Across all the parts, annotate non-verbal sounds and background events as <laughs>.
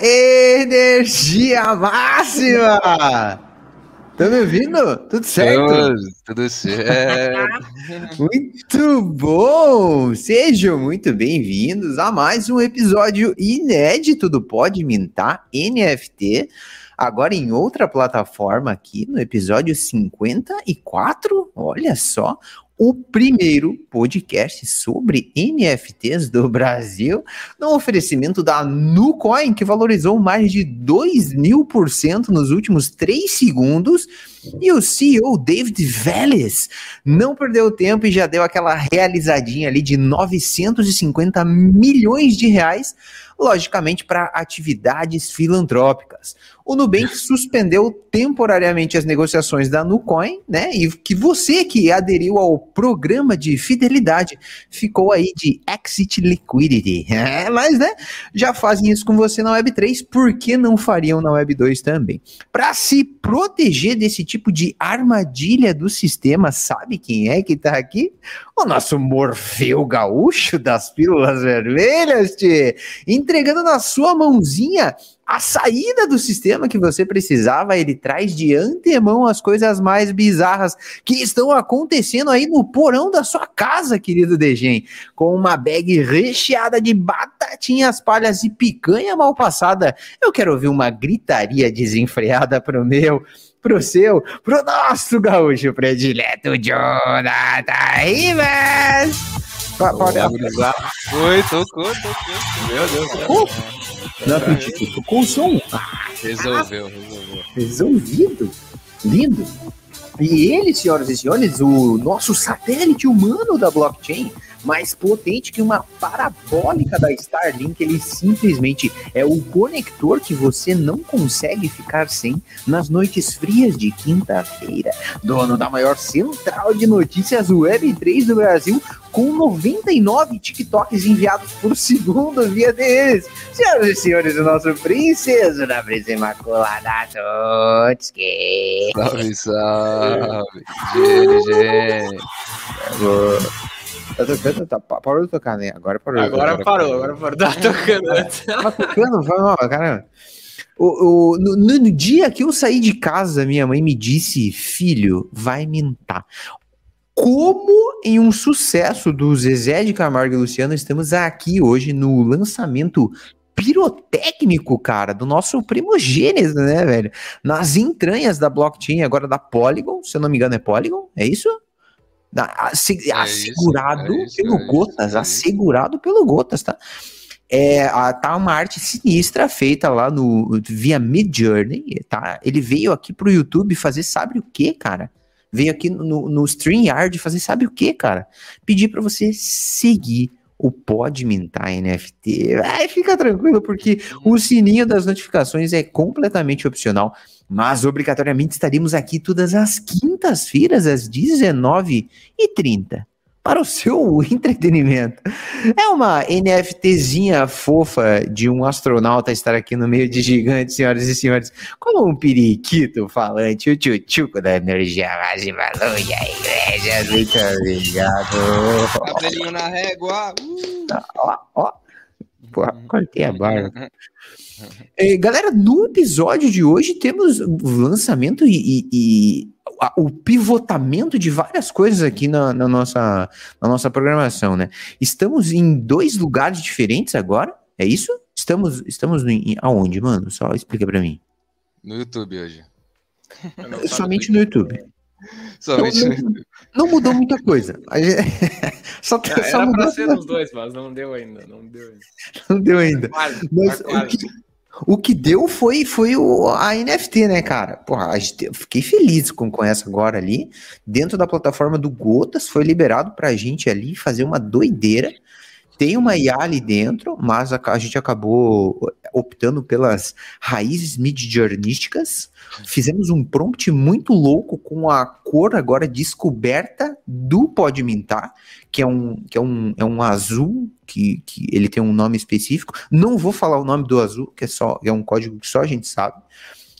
energia máxima! Tá me ouvindo? Tudo certo? Tudo, tudo certo. <laughs> muito bom! Sejam muito bem-vindos a mais um episódio inédito do Pode Mintar NFT. Agora em outra plataforma aqui, no episódio 54, olha só, o primeiro podcast sobre NFTs do Brasil, no oferecimento da Nucoin, que valorizou mais de 2 mil por cento nos últimos 3 segundos. E o CEO David Vélez não perdeu tempo e já deu aquela realizadinha ali de 950 milhões de reais logicamente para atividades filantrópicas. O Nubank suspendeu temporariamente as negociações da Nucoin, né? E que você que aderiu ao programa de fidelidade ficou aí de exit liquidity. <laughs> É, mas, né? Já fazem isso com você na Web 3, por que não fariam na Web 2 também? Para se proteger desse tipo de armadilha do sistema, sabe quem é que tá aqui? O nosso Morfeu Gaúcho das Pílulas Vermelhas, tchê, entregando na sua mãozinha a saída do sistema que você precisava, ele traz de antemão as coisas mais bizarras que estão acontecendo aí no porão da sua casa, querido Degen, com uma bag recheada de batatinhas palhas e picanha mal passada. Eu quero ouvir uma gritaria desenfreada pro meu, pro seu, pro nosso gaúcho predileto, Jonathan Rivas! Pode abusar. Foi, tocou, tocou. Meu Deus. Tocou? Não acredito. Tocou o som. Ah, resolveu, resolveu. Resolvido. Lindo. E ele, senhoras e senhores, o nosso satélite humano da blockchain, mais potente que uma parabólica da Starlink. Ele simplesmente é o conector que você não consegue ficar sem nas noites frias de quinta-feira. Dono da maior central de notícias Web3 do Brasil, com 99 TikToks enviados por segundo via deles. Senhoras e senhores, o nosso princeso da Brisa Imaculada Totski. Salve, salve. GG. Tá tocando? Tá, parou de tocar, né? Agora parou. Agora parou, agora parou. Tá tocando antes. Tá tocando? Vai, caramba. O, o, no, no, dia que eu saí de casa, minha mãe me disse: Filho, vai mintar. Como em um sucesso do Zezé de Camargo e Luciano, estamos aqui hoje no lançamento pirotécnico, cara, do nosso primogênito, né, velho? Nas entranhas da blockchain, agora da Polygon, se eu não me engano é Polygon, é isso? Assegurado é isso, é pelo é Gotas, assegurado pelo Gotas, tá? É, a, tá uma arte sinistra feita lá no via Mid Journey, tá? Ele veio aqui pro YouTube fazer sabe o que, cara? Veio aqui no, no StreamYard fazer sabe o que, cara? Pedir para você seguir o Pode Mintar NFT. Ai, fica tranquilo, porque o sininho das notificações é completamente opcional mas obrigatoriamente estaremos aqui todas as quintas-feiras, às 19h30, para o seu <laughs> entretenimento. É uma NFTzinha fofa de um astronauta estar aqui no meio de gigantes, senhoras e senhores, como um periquito falante, o tchutchuco da energia máxima luz a igreja. Muito obrigado. Cabelinho na régua. Uh. Ó, ó. Porra, cortei a barba. É, galera, no episódio de hoje temos lançamento e, e, e o pivotamento de várias coisas aqui na, na, nossa, na nossa programação, né? Estamos em dois lugares diferentes agora, é isso? Estamos, estamos em, aonde, mano? Só explica para mim. No YouTube hoje. Somente no YouTube. <laughs> Somente não, no YouTube. Não mudou muita coisa. Só, <laughs> é, só era mudou pra ser nos dois, mas não deu ainda. Não deu ainda. Não deu ainda. Mas, o que, o que deu foi, foi o, a NFT, né, cara? Porra, gente, eu fiquei feliz com, com essa agora ali. Dentro da plataforma do Gotas, foi liberado pra gente ali fazer uma doideira. Tem uma IA ali dentro, mas a, a gente acabou optando pelas raízes mid-journísticas. Fizemos um prompt muito louco com a cor agora descoberta do Pode Mintar, que é um, que é um, é um azul, que, que ele tem um nome específico. Não vou falar o nome do azul, que é só é um código que só a gente sabe,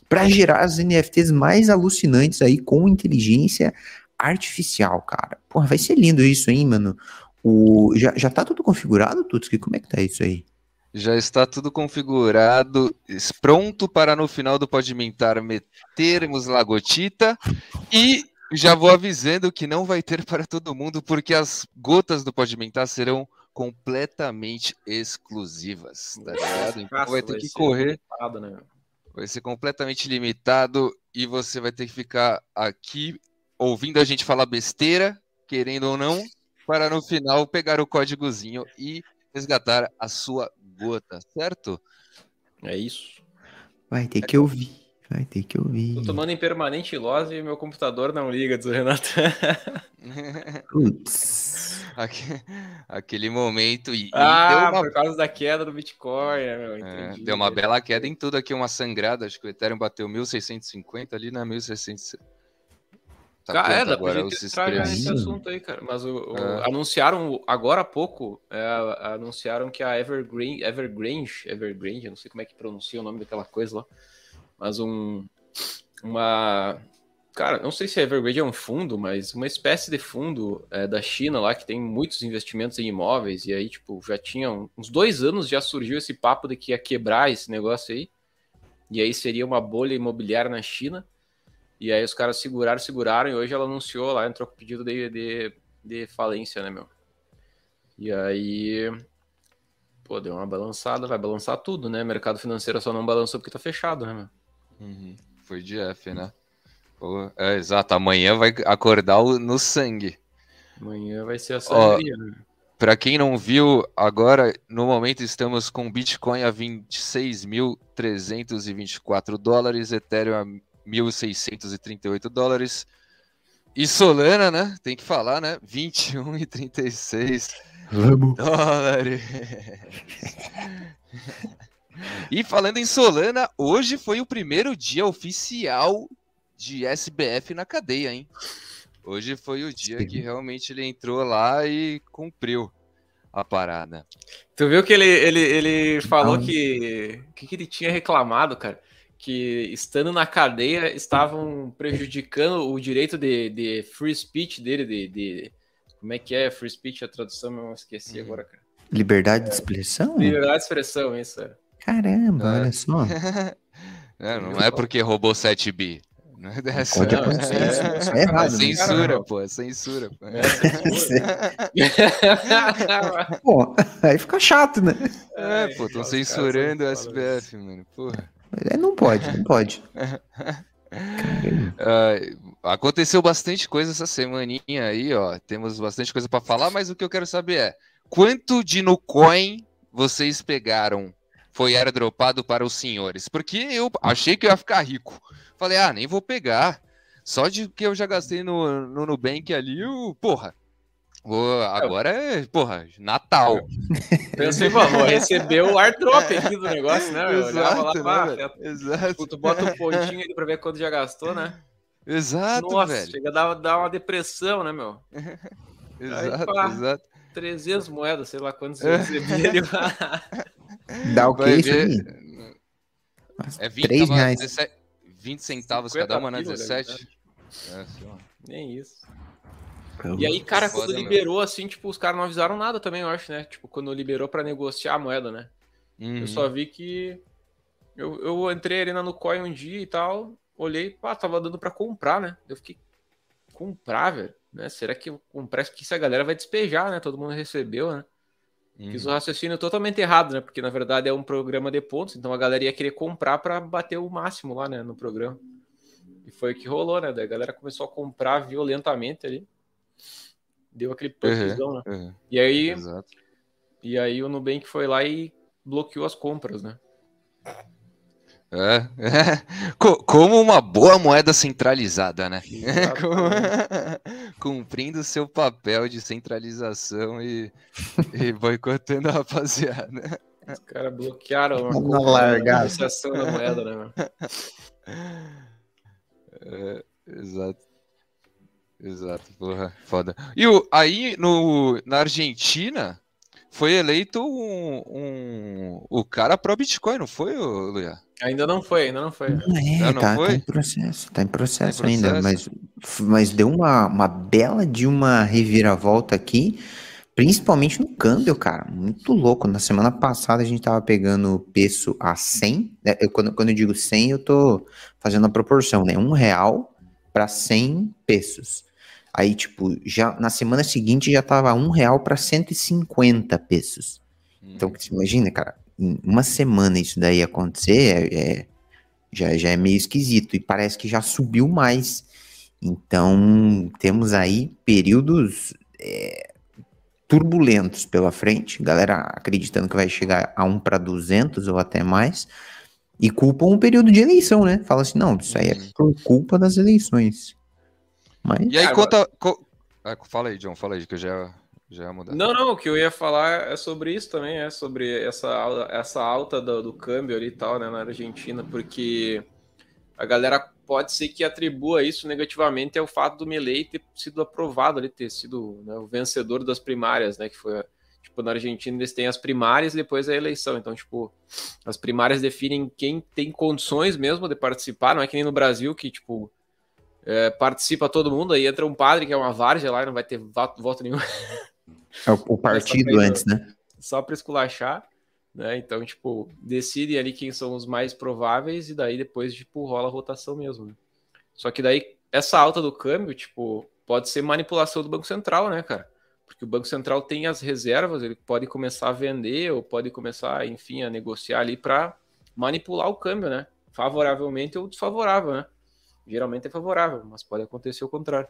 para gerar as NFTs mais alucinantes aí com inteligência artificial, cara. Porra, vai ser lindo isso, hein, mano? O, já, já tá tudo configurado, Tutski? Como é que tá isso aí? Já está tudo configurado, pronto para no final do Podimentar metermos Lagotita. E já vou avisando que não vai ter para todo mundo, porque as gotas do Podimentar serão completamente exclusivas, tá ligado? Então vai ter que correr. Limitado, né? Vai ser completamente limitado e você vai ter que ficar aqui ouvindo a gente falar besteira, querendo ou não, para no final pegar o códigozinho e resgatar a sua gota, certo? É isso. Vai ter é que ouvir. Vai ter que ouvir. Tô tomando em permanente lose e meu computador não liga, diz o Renato. <laughs> Putz. Aquele momento. E, ah, uma... por causa da queda do Bitcoin. Né, meu, é, deu uma bela queda em tudo aqui, uma sangrada. Acho que o Ethereum bateu 1.650 ali na 1.600. Tá cara, é, dá pra gente entrar nesse assunto aí, cara. Mas o, o é. anunciaram agora há pouco, é, anunciaram que a Evergreen, Evergrande, Evergrande, eu não sei como é que pronuncia o nome daquela coisa lá, mas um, uma, cara, não sei se a Evergrande é um fundo, mas uma espécie de fundo é, da China lá que tem muitos investimentos em imóveis e aí, tipo, já tinha uns dois anos já surgiu esse papo de que ia quebrar esse negócio aí e aí seria uma bolha imobiliária na China e aí os caras seguraram, seguraram, e hoje ela anunciou lá, entrou com pedido de, de, de falência, né, meu? E aí, pô, deu uma balançada, vai balançar tudo, né? Mercado financeiro só não balançou porque tá fechado, né, meu? Uhum. Foi de F, né? Pô, é, exato, amanhã vai acordar no sangue. Amanhã vai ser a sangria, né? Para quem não viu, agora no momento estamos com Bitcoin a 26.324 dólares, Ethereum a 1.638 dólares. E Solana, né? Tem que falar, né? 21,36 dólares. e falando em Solana, hoje foi o primeiro dia oficial de SBF na cadeia, hein? Hoje foi o dia Sim. que realmente ele entrou lá e cumpriu a parada. Tu viu que ele, ele, ele falou que, que, que ele tinha reclamado, cara? Que, estando na cadeia, estavam prejudicando o direito de, de free speech dele, de, de, Como é que é free speech? A tradução eu esqueci uhum. agora, cara. Liberdade de expressão? Liberdade de expressão, isso. É. Caramba, é. olha só. <laughs> É, não é porque roubou 7 bi. Não é dessa. Pode acontecer, isso, isso é <laughs> errado. É censura, pô, é censura. Pô. É censura. <laughs> pô, aí fica chato, né? É, pô, tô censurando o SBF, mano, porra. É, não pode, não pode. uh, <laughs> aconteceu bastante coisa essa semaninha aí, ó. Temos bastante coisa para falar, mas o que eu quero saber é quanto de Nucoin vocês pegaram? Foi airdropado para os senhores? Porque eu achei que eu ia ficar rico. Falei, ah, nem vou pegar. Só de que eu já gastei no, no Nubank ali, o porra, Vou, agora é, porra, Natal. <laughs> Pensei, vou receber o airdrop aqui do negócio, né? Eu Exato, lá, pá, né, Exato. Tu bota um pontinho ali pra ver quanto já gastou, né? Exato, Nossa, velho. chega a dar, dar uma depressão, né, meu? <laughs> exato, Aí, pá, exato. 300 moedas, sei lá quantos <laughs> eu recebi ali. Dá o que isso aí? É 20, 3 reais. 17, 20 centavos cada uma, né? 17. É, Nem isso. E aí, cara, quando liberou, assim, tipo, os caras não avisaram nada também, eu acho, né? Tipo, quando liberou para negociar a moeda, né? Uhum. Eu só vi que. Eu, eu entrei ali na Nucoin um dia e tal, olhei, pá, tava dando para comprar, né? Eu fiquei. Comprar, velho? Né? Será que eu comprar que isso a galera vai despejar, né? Todo mundo recebeu, né? Uhum. Fiz o raciocínio totalmente errado, né? Porque na verdade é um programa de pontos, então a galera ia querer comprar para bater o máximo lá, né? No programa. E foi o que rolou, né? Daí a galera começou a comprar violentamente ali. Deu aquele pumpzão, uhum, né? Uhum. E aí. Exato. E aí o Nubank foi lá e bloqueou as compras, né? É, é. Como uma boa moeda centralizada, né? <laughs> <laughs> Cumprindo seu papel de centralização e, <laughs> e boicotando a rapaziada. Os caras bloquearam a negociação da moeda, né? É, exato. Exato, porra, foda. E o, aí no, na Argentina foi eleito um, um o cara pro Bitcoin, não foi, Luia? Ainda não foi, ainda não foi. Não é, não tá, foi? tá, em processo, tá em processo, tá em processo ainda, mas, mas deu uma, uma bela de uma reviravolta aqui, Principalmente no câmbio, cara. Muito louco. Na semana passada a gente tava pegando peso a 100. Né? Eu, quando, quando eu digo 100, eu tô fazendo a proporção, né? Um real para 100 pesos. Aí, tipo, já na semana seguinte já tava um real para 150 pesos. Então, você imagina, cara, em uma semana isso daí acontecer, é, é, já, já é meio esquisito. E parece que já subiu mais. Então, temos aí períodos é, turbulentos pela frente, galera acreditando que vai chegar a 1 para 200 ou até mais, e culpam um período de eleição, né? Fala assim, não, isso aí é por culpa das eleições. Mas... E aí, conta. Co... Ah, fala aí, John, fala aí, que eu já, já ia mudar. Não, não, o que eu ia falar é sobre isso também, é sobre essa, essa alta do, do câmbio ali e tal, né, na Argentina, porque a galera pode ser que atribua isso negativamente ao fato do Milei ter sido aprovado ali, ter sido né, o vencedor das primárias, né? Que foi tipo na Argentina eles têm as primárias e depois a eleição. Então, tipo, as primárias definem quem tem condições mesmo de participar, não é que nem no Brasil que tipo é, participa todo mundo, aí entra um padre que é uma várzea lá e não vai ter voto, voto nenhum. É o <laughs> partido antes, né? Só para esculachar. Né? Então, tipo, decide ali quem são os mais prováveis e daí depois, tipo, rola a rotação mesmo. Né? Só que daí, essa alta do câmbio, tipo, pode ser manipulação do Banco Central, né, cara? Porque o Banco Central tem as reservas, ele pode começar a vender ou pode começar, enfim, a negociar ali para manipular o câmbio, né? Favoravelmente ou desfavorável, né? Geralmente é favorável, mas pode acontecer o contrário.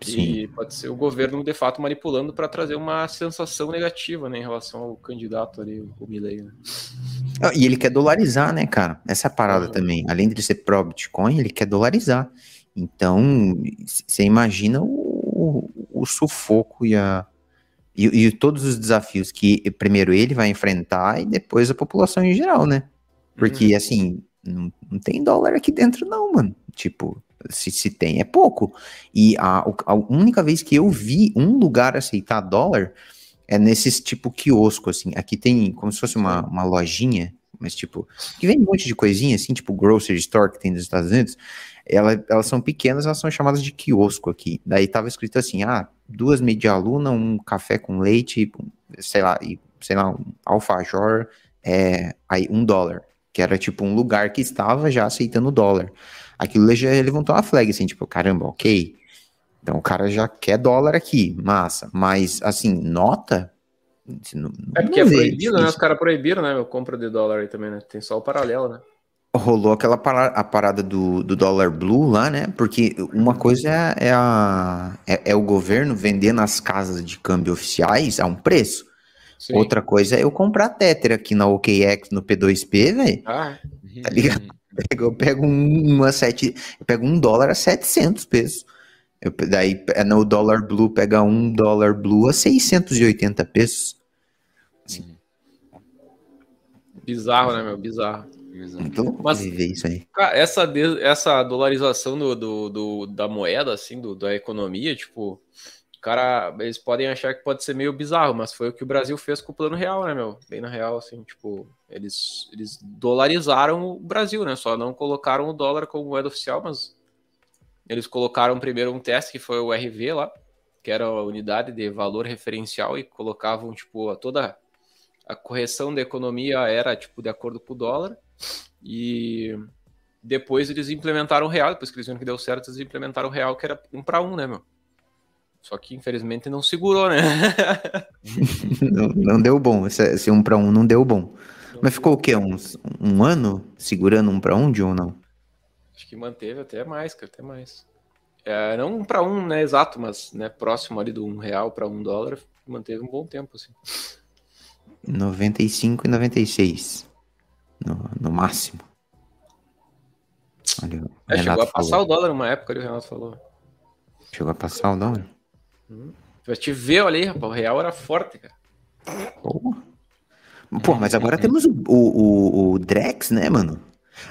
Sim. E pode ser o governo, de fato, manipulando para trazer uma sensação negativa né, em relação ao candidato ali, o Milley. Né? Ah, e ele quer dolarizar, né, cara? Essa é parada uhum. também. Além de ser pró-Bitcoin, ele quer dolarizar. Então, você imagina o, o sufoco e, a, e, e, todos os desafios que primeiro ele vai enfrentar e depois a população em geral, né? Porque, uhum. assim, não, não tem dólar aqui dentro, não, mano. Tipo, se, se tem, é pouco. E a, a única vez que eu vi um lugar aceitar dólar é nesses tipo quiosco, assim. Aqui tem como se fosse uma, uma lojinha, mas tipo, que vem um monte de coisinha, assim, tipo grocery store que tem nos Estados Unidos. Ela, elas são pequenas, elas são chamadas de quiosco aqui. Daí tava escrito assim, ah, duas media luna, um café com leite, sei lá, e, sei lá, um alfajor, é, aí um dólar. Que era tipo um lugar que estava já aceitando dólar aquilo já levantou uma flag, assim, tipo, caramba, ok. Então o cara já quer dólar aqui, massa. Mas, assim, nota. Não, é porque é proibido, né? Os caras proibiram, né? Meu compra de dólar aí também, né? Tem só o paralelo, né? Rolou aquela parada, a parada do, do dólar blue lá, né? Porque uma coisa é, é, a, é, é o governo vender nas casas de câmbio oficiais a um preço. Sim. Outra coisa é eu comprar Tether aqui na OKX, no P2P, velho. Ah, tá ligado? <laughs> Eu pego um, uma sete, eu pego um dólar a 700 pesos. Eu, daí é no dólar blue pega um dólar blue a 680 pesos. Assim. Bizarro, né, meu? Bizarro. Então, Mas, viver isso aí. Cara, essa, essa dolarização do, do, do, da moeda, assim, do, da economia, tipo, cara, eles podem achar que pode ser meio bizarro, mas foi o que o Brasil fez com o plano real, né, meu? Bem na real, assim, tipo, eles, eles dolarizaram o Brasil, né? Só não colocaram o dólar como moeda oficial, mas eles colocaram primeiro um teste que foi o RV lá, que era a unidade de valor referencial, e colocavam, tipo, toda a correção da economia era, tipo, de acordo com o dólar, e depois eles implementaram o real, depois que eles viram que deu certo, eles implementaram o real, que era um para um, né, meu? Só que infelizmente não segurou, né? <laughs> não, não, deu bom. Esse, esse um para um não deu bom. Não Mas ficou o quê? Uns, um ano segurando um para um de ou não? Acho que manteve até mais, cara, até mais. É, não um para um, né, exato, mas né, próximo ali do um real para um dólar, manteve um bom tempo, assim. 95 e 96, no, no máximo. Olha, é, chegou a passar falou. o dólar numa época, ali, o Renato falou. Chegou a passar o dólar? Pra te ver, olha aí, rapaz, o real era forte, cara. Pô, Pô mas agora temos o, o, o, Drex, né, mano?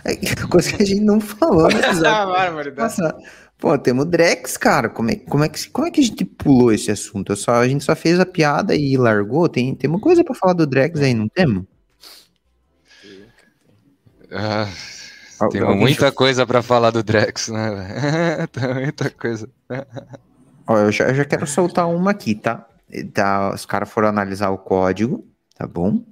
É <laughs> coisa que a gente não falou, né? <laughs> Nossa, pô, temos o Drex, cara. Como é, como, é que, como é que a gente pulou esse assunto? Só, a gente só fez a piada e largou. Tem, tem uma coisa pra falar do Drex aí, não temos? Ah, tem muita coisa para falar do Drex, né? <laughs> tem muita coisa. Ó, eu já, eu já quero soltar uma aqui, tá? tá, os caras foram analisar o código, tá bom?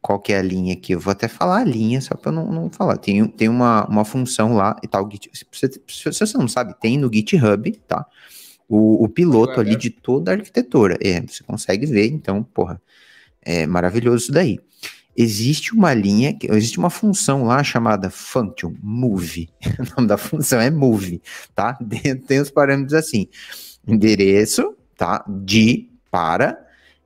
Qual que é a linha aqui? Eu vou até falar a linha, só para não, não falar. Tem, tem uma, uma função lá e tal. Se você, se você não sabe, tem no GitHub, tá? O, o piloto ali de toda a arquitetura. É, você consegue ver, então, porra, é maravilhoso isso daí. Existe uma linha, existe uma função lá chamada function move. <laughs> O nome da função é move, tá? <laughs> Tem os parâmetros assim: endereço, tá? De para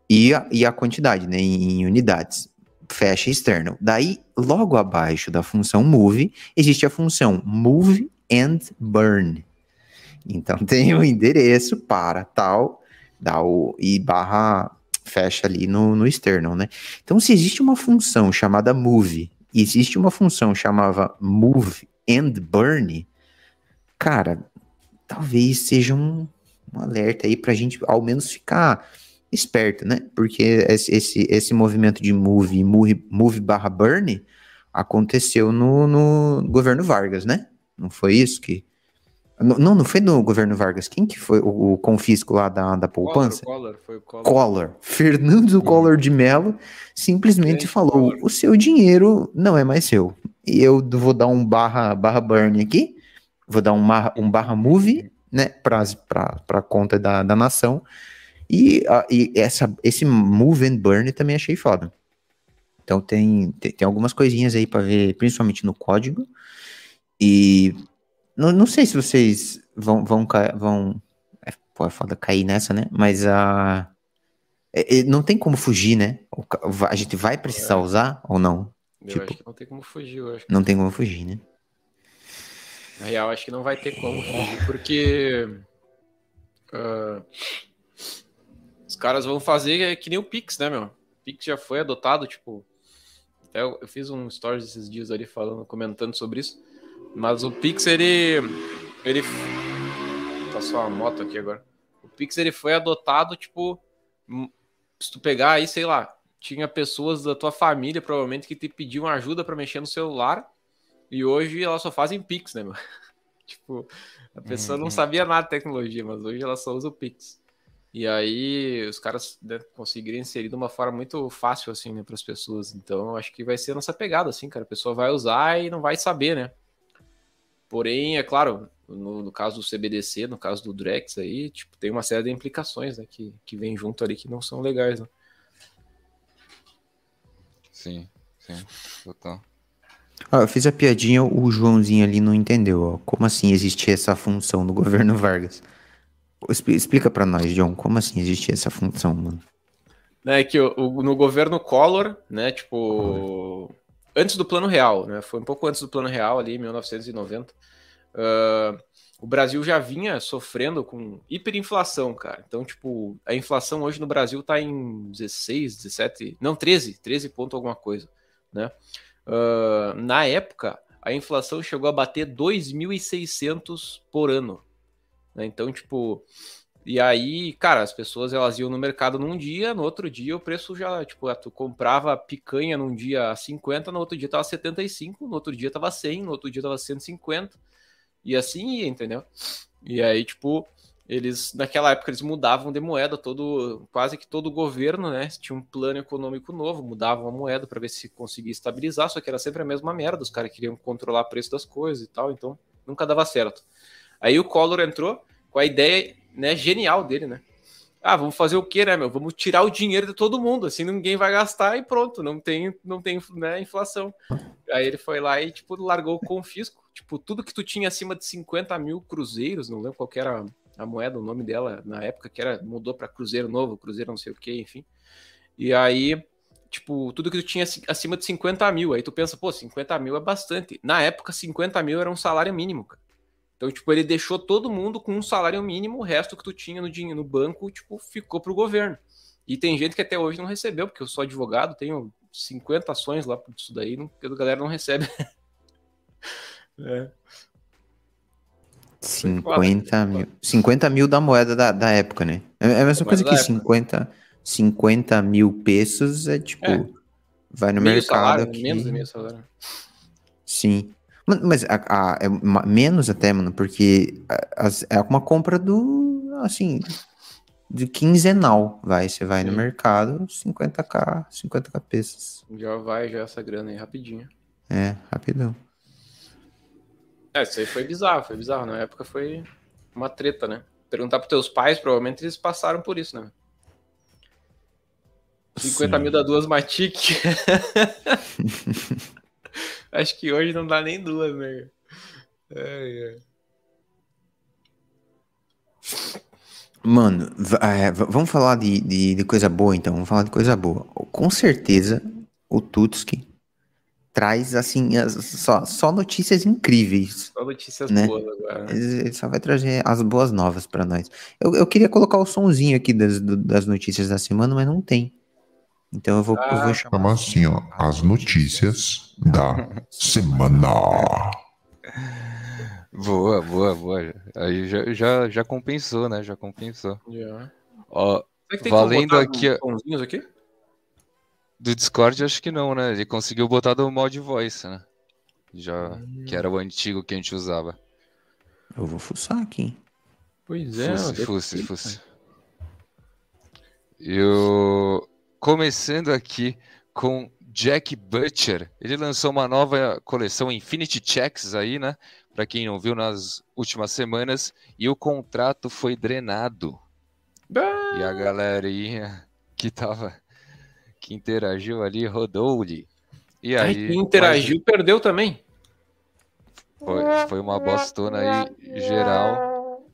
e a, e a quantidade, né? Em, em unidades fecha externo. Daí, logo abaixo da função move, existe a função move and burn. Então <laughs> tem o endereço para tal, dá o e barra fecha ali no, no externo, né? Então, se existe uma função chamada move, existe uma função chamada move and burn, cara, talvez seja um, um alerta aí para a gente ao menos ficar esperto, né? Porque esse, esse, esse movimento de move, move, move barra burn aconteceu no, no governo Vargas, né? Não foi isso que. Não, não foi no governo Vargas. Quem que foi o, o confisco lá da, da poupança? Collor, Collor, foi o Collor. Collor. Fernando Collor de Mello simplesmente Gente, falou: Collor. o seu dinheiro não é mais seu. E eu vou dar um barra, barra burn aqui, vou dar um, um barra move, né, para a conta da, da nação e, e essa, esse Move and Burn também achei foda. Então tem, tem, tem algumas coisinhas aí para ver, principalmente no código. E não, não sei se vocês vão, vão, vão é, pô, é foda cair nessa, né? Mas a. É, é, não tem como fugir, né? A gente vai precisar é. usar ou não? Eu tipo, não tem como fugir, eu acho. Não tem como fugir, né? Na real, acho que não vai ter como porque. Uh, os caras vão fazer que nem o Pix, né, meu? O Pix já foi adotado, tipo. Até eu, eu fiz um stories esses dias ali falando, comentando sobre isso. Mas o Pix, ele. Ele. Tá só uma moto aqui agora. O Pix, ele foi adotado, tipo. Se tu pegar aí, sei lá, tinha pessoas da tua família, provavelmente, que te pediam ajuda para mexer no celular. E hoje elas só fazem Pix, né, meu? <laughs> tipo, a pessoa uhum. não sabia nada de tecnologia, mas hoje ela só usa o Pix. E aí os caras né, conseguiram inserir de uma forma muito fácil, assim, né, para as pessoas. Então, acho que vai ser a nossa pegada, assim, cara. A pessoa vai usar e não vai saber, né? Porém, é claro, no, no caso do CBDC, no caso do Drex aí, tipo, tem uma série de implicações, né, que, que vem junto ali que não são legais, né? Sim, sim, total. Ah, eu fiz a piadinha, o Joãozinho ali não entendeu, ó. Como assim existe essa função no <laughs> governo Vargas? Explica para nós, John, como assim existe essa função, mano? É que o, o, no governo Collor, né, tipo, antes do Plano Real, né, foi um pouco antes do Plano Real, ali em 1990, uh, o Brasil já vinha sofrendo com hiperinflação, cara. Então, tipo, a inflação hoje no Brasil tá em 16, 17, não, 13, 13 ponto alguma coisa, né? Uh, na época, a inflação chegou a bater 2.600 por ano. Né? Então, tipo, e aí, cara, as pessoas elas iam no mercado num dia, no outro dia o preço já, tipo, tu comprava picanha num dia a 50, no outro dia tava 75, no outro dia tava 100, no outro dia tava 150, e assim ia, entendeu? E aí, tipo, eles, naquela época, eles mudavam de moeda, todo, quase que todo o governo, né, tinha um plano econômico novo, mudavam a moeda para ver se conseguia estabilizar, só que era sempre a mesma merda, os caras queriam controlar o preço das coisas e tal, então nunca dava certo. Aí o Collor entrou com a ideia né, genial dele, né? Ah, vamos fazer o quê, né, meu? Vamos tirar o dinheiro de todo mundo, assim ninguém vai gastar e pronto, não tem, não tem né, inflação. Aí ele foi lá e, tipo, largou o confisco. Tipo, tudo que tu tinha acima de 50 mil cruzeiros, não lembro qual era a moeda, o nome dela na época, que era, mudou para Cruzeiro Novo, Cruzeiro não sei o que, enfim. E aí, tipo, tudo que tu tinha acima de 50 mil, aí tu pensa, pô, 50 mil é bastante. Na época, 50 mil era um salário mínimo, cara. Então, tipo, ele deixou todo mundo com um salário mínimo, o resto que tu tinha no dinheiro no banco, tipo, ficou pro governo. E tem gente que até hoje não recebeu, porque eu sou advogado, tenho 50 ações lá por isso daí, não, a galera não recebe. <laughs> é. 50 mil. 50 mil da moeda da, da época, né? É, é a mesma coisa que 50, 50 mil pesos é tipo. É. Vai no meio mercado. Salário, aqui. Menos de meio salário. Sim. Mas a, a, é menos até, mano, porque a, a, é uma compra do. Assim. de quinzenal. Vai, você vai Sim. no mercado, 50k, 50k pesos. Já vai, já essa grana aí, rapidinho. É, rapidão. É, isso aí foi bizarro, foi bizarro. Na época foi uma treta, né? Perguntar pros teus pais, provavelmente eles passaram por isso, né? 50 Sim. mil da duas Matic. <laughs> Acho que hoje não dá nem duas, né? É, é. Mano, é, vamos falar de, de, de, coisa boa então. Vamos falar de coisa boa. Com certeza o Tutski traz assim as, só, só notícias incríveis. Só notícias né? boas agora. Ele, ele, só vai trazer as boas novas para nós. Eu, eu queria colocar o sonzinho aqui das, das notícias da semana, mas não tem. Então eu vou, ah, eu vou chamar assim, ó, as notícias da <laughs> semana. Boa, boa, boa. Aí já, já, já compensou, né? Já compensou. Yeah. Ó, valendo aqui, aqui. Do Discord, acho que não, né? Ele conseguiu botar do mod voice, né? Já, hum. que era o antigo que a gente usava. Eu vou fuçar aqui. Pois é. Fusse, fusse, fusse. Eu Começando aqui com Jack Butcher. Ele lançou uma nova coleção Infinity Checks aí, né? Para quem não viu nas últimas semanas, e o contrato foi drenado. E a galerinha que tava que interagiu ali rodou-lhe. E aí, Ai, quem interagiu mas... perdeu também. Foi, foi uma bostona aí geral.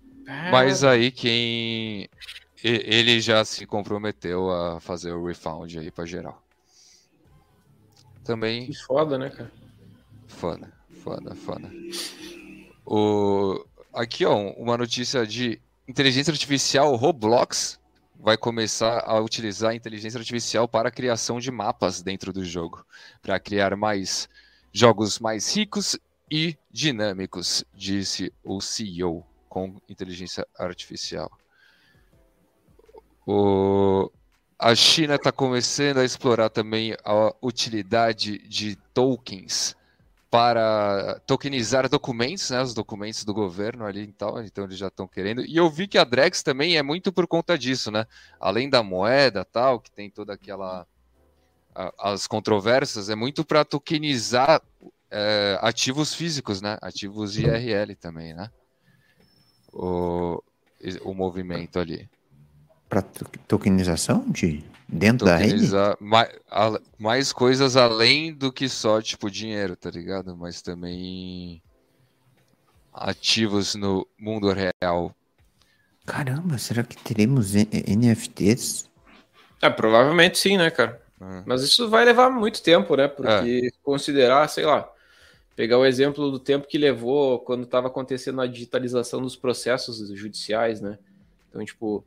Mas aí quem ele já se comprometeu a fazer o refund aí para geral. Também. Que foda, né, cara? Foda, foda, foda. O... Aqui, ó, uma notícia de inteligência artificial Roblox vai começar a utilizar a inteligência artificial para a criação de mapas dentro do jogo, para criar mais jogos mais ricos e dinâmicos, disse o CEO com inteligência artificial. O, a China está começando a explorar também a utilidade de tokens para tokenizar documentos, né, os documentos do governo ali e tal, então eles já estão querendo. E eu vi que a Drex também é muito por conta disso, né? Além da moeda tal, que tem toda aquela as controvérsias, é muito para tokenizar é, ativos físicos, né? Ativos IRL também, né? O, o movimento ali para tokenização de dentro da rede? Mais, mais coisas além do que só tipo dinheiro, tá ligado? Mas também ativos no mundo real. Caramba, será que teremos NFTs? É, provavelmente sim, né, cara? Uhum. Mas isso vai levar muito tempo, né? Porque é. considerar, sei lá, pegar o exemplo do tempo que levou quando estava acontecendo a digitalização dos processos judiciais, né? Então, tipo,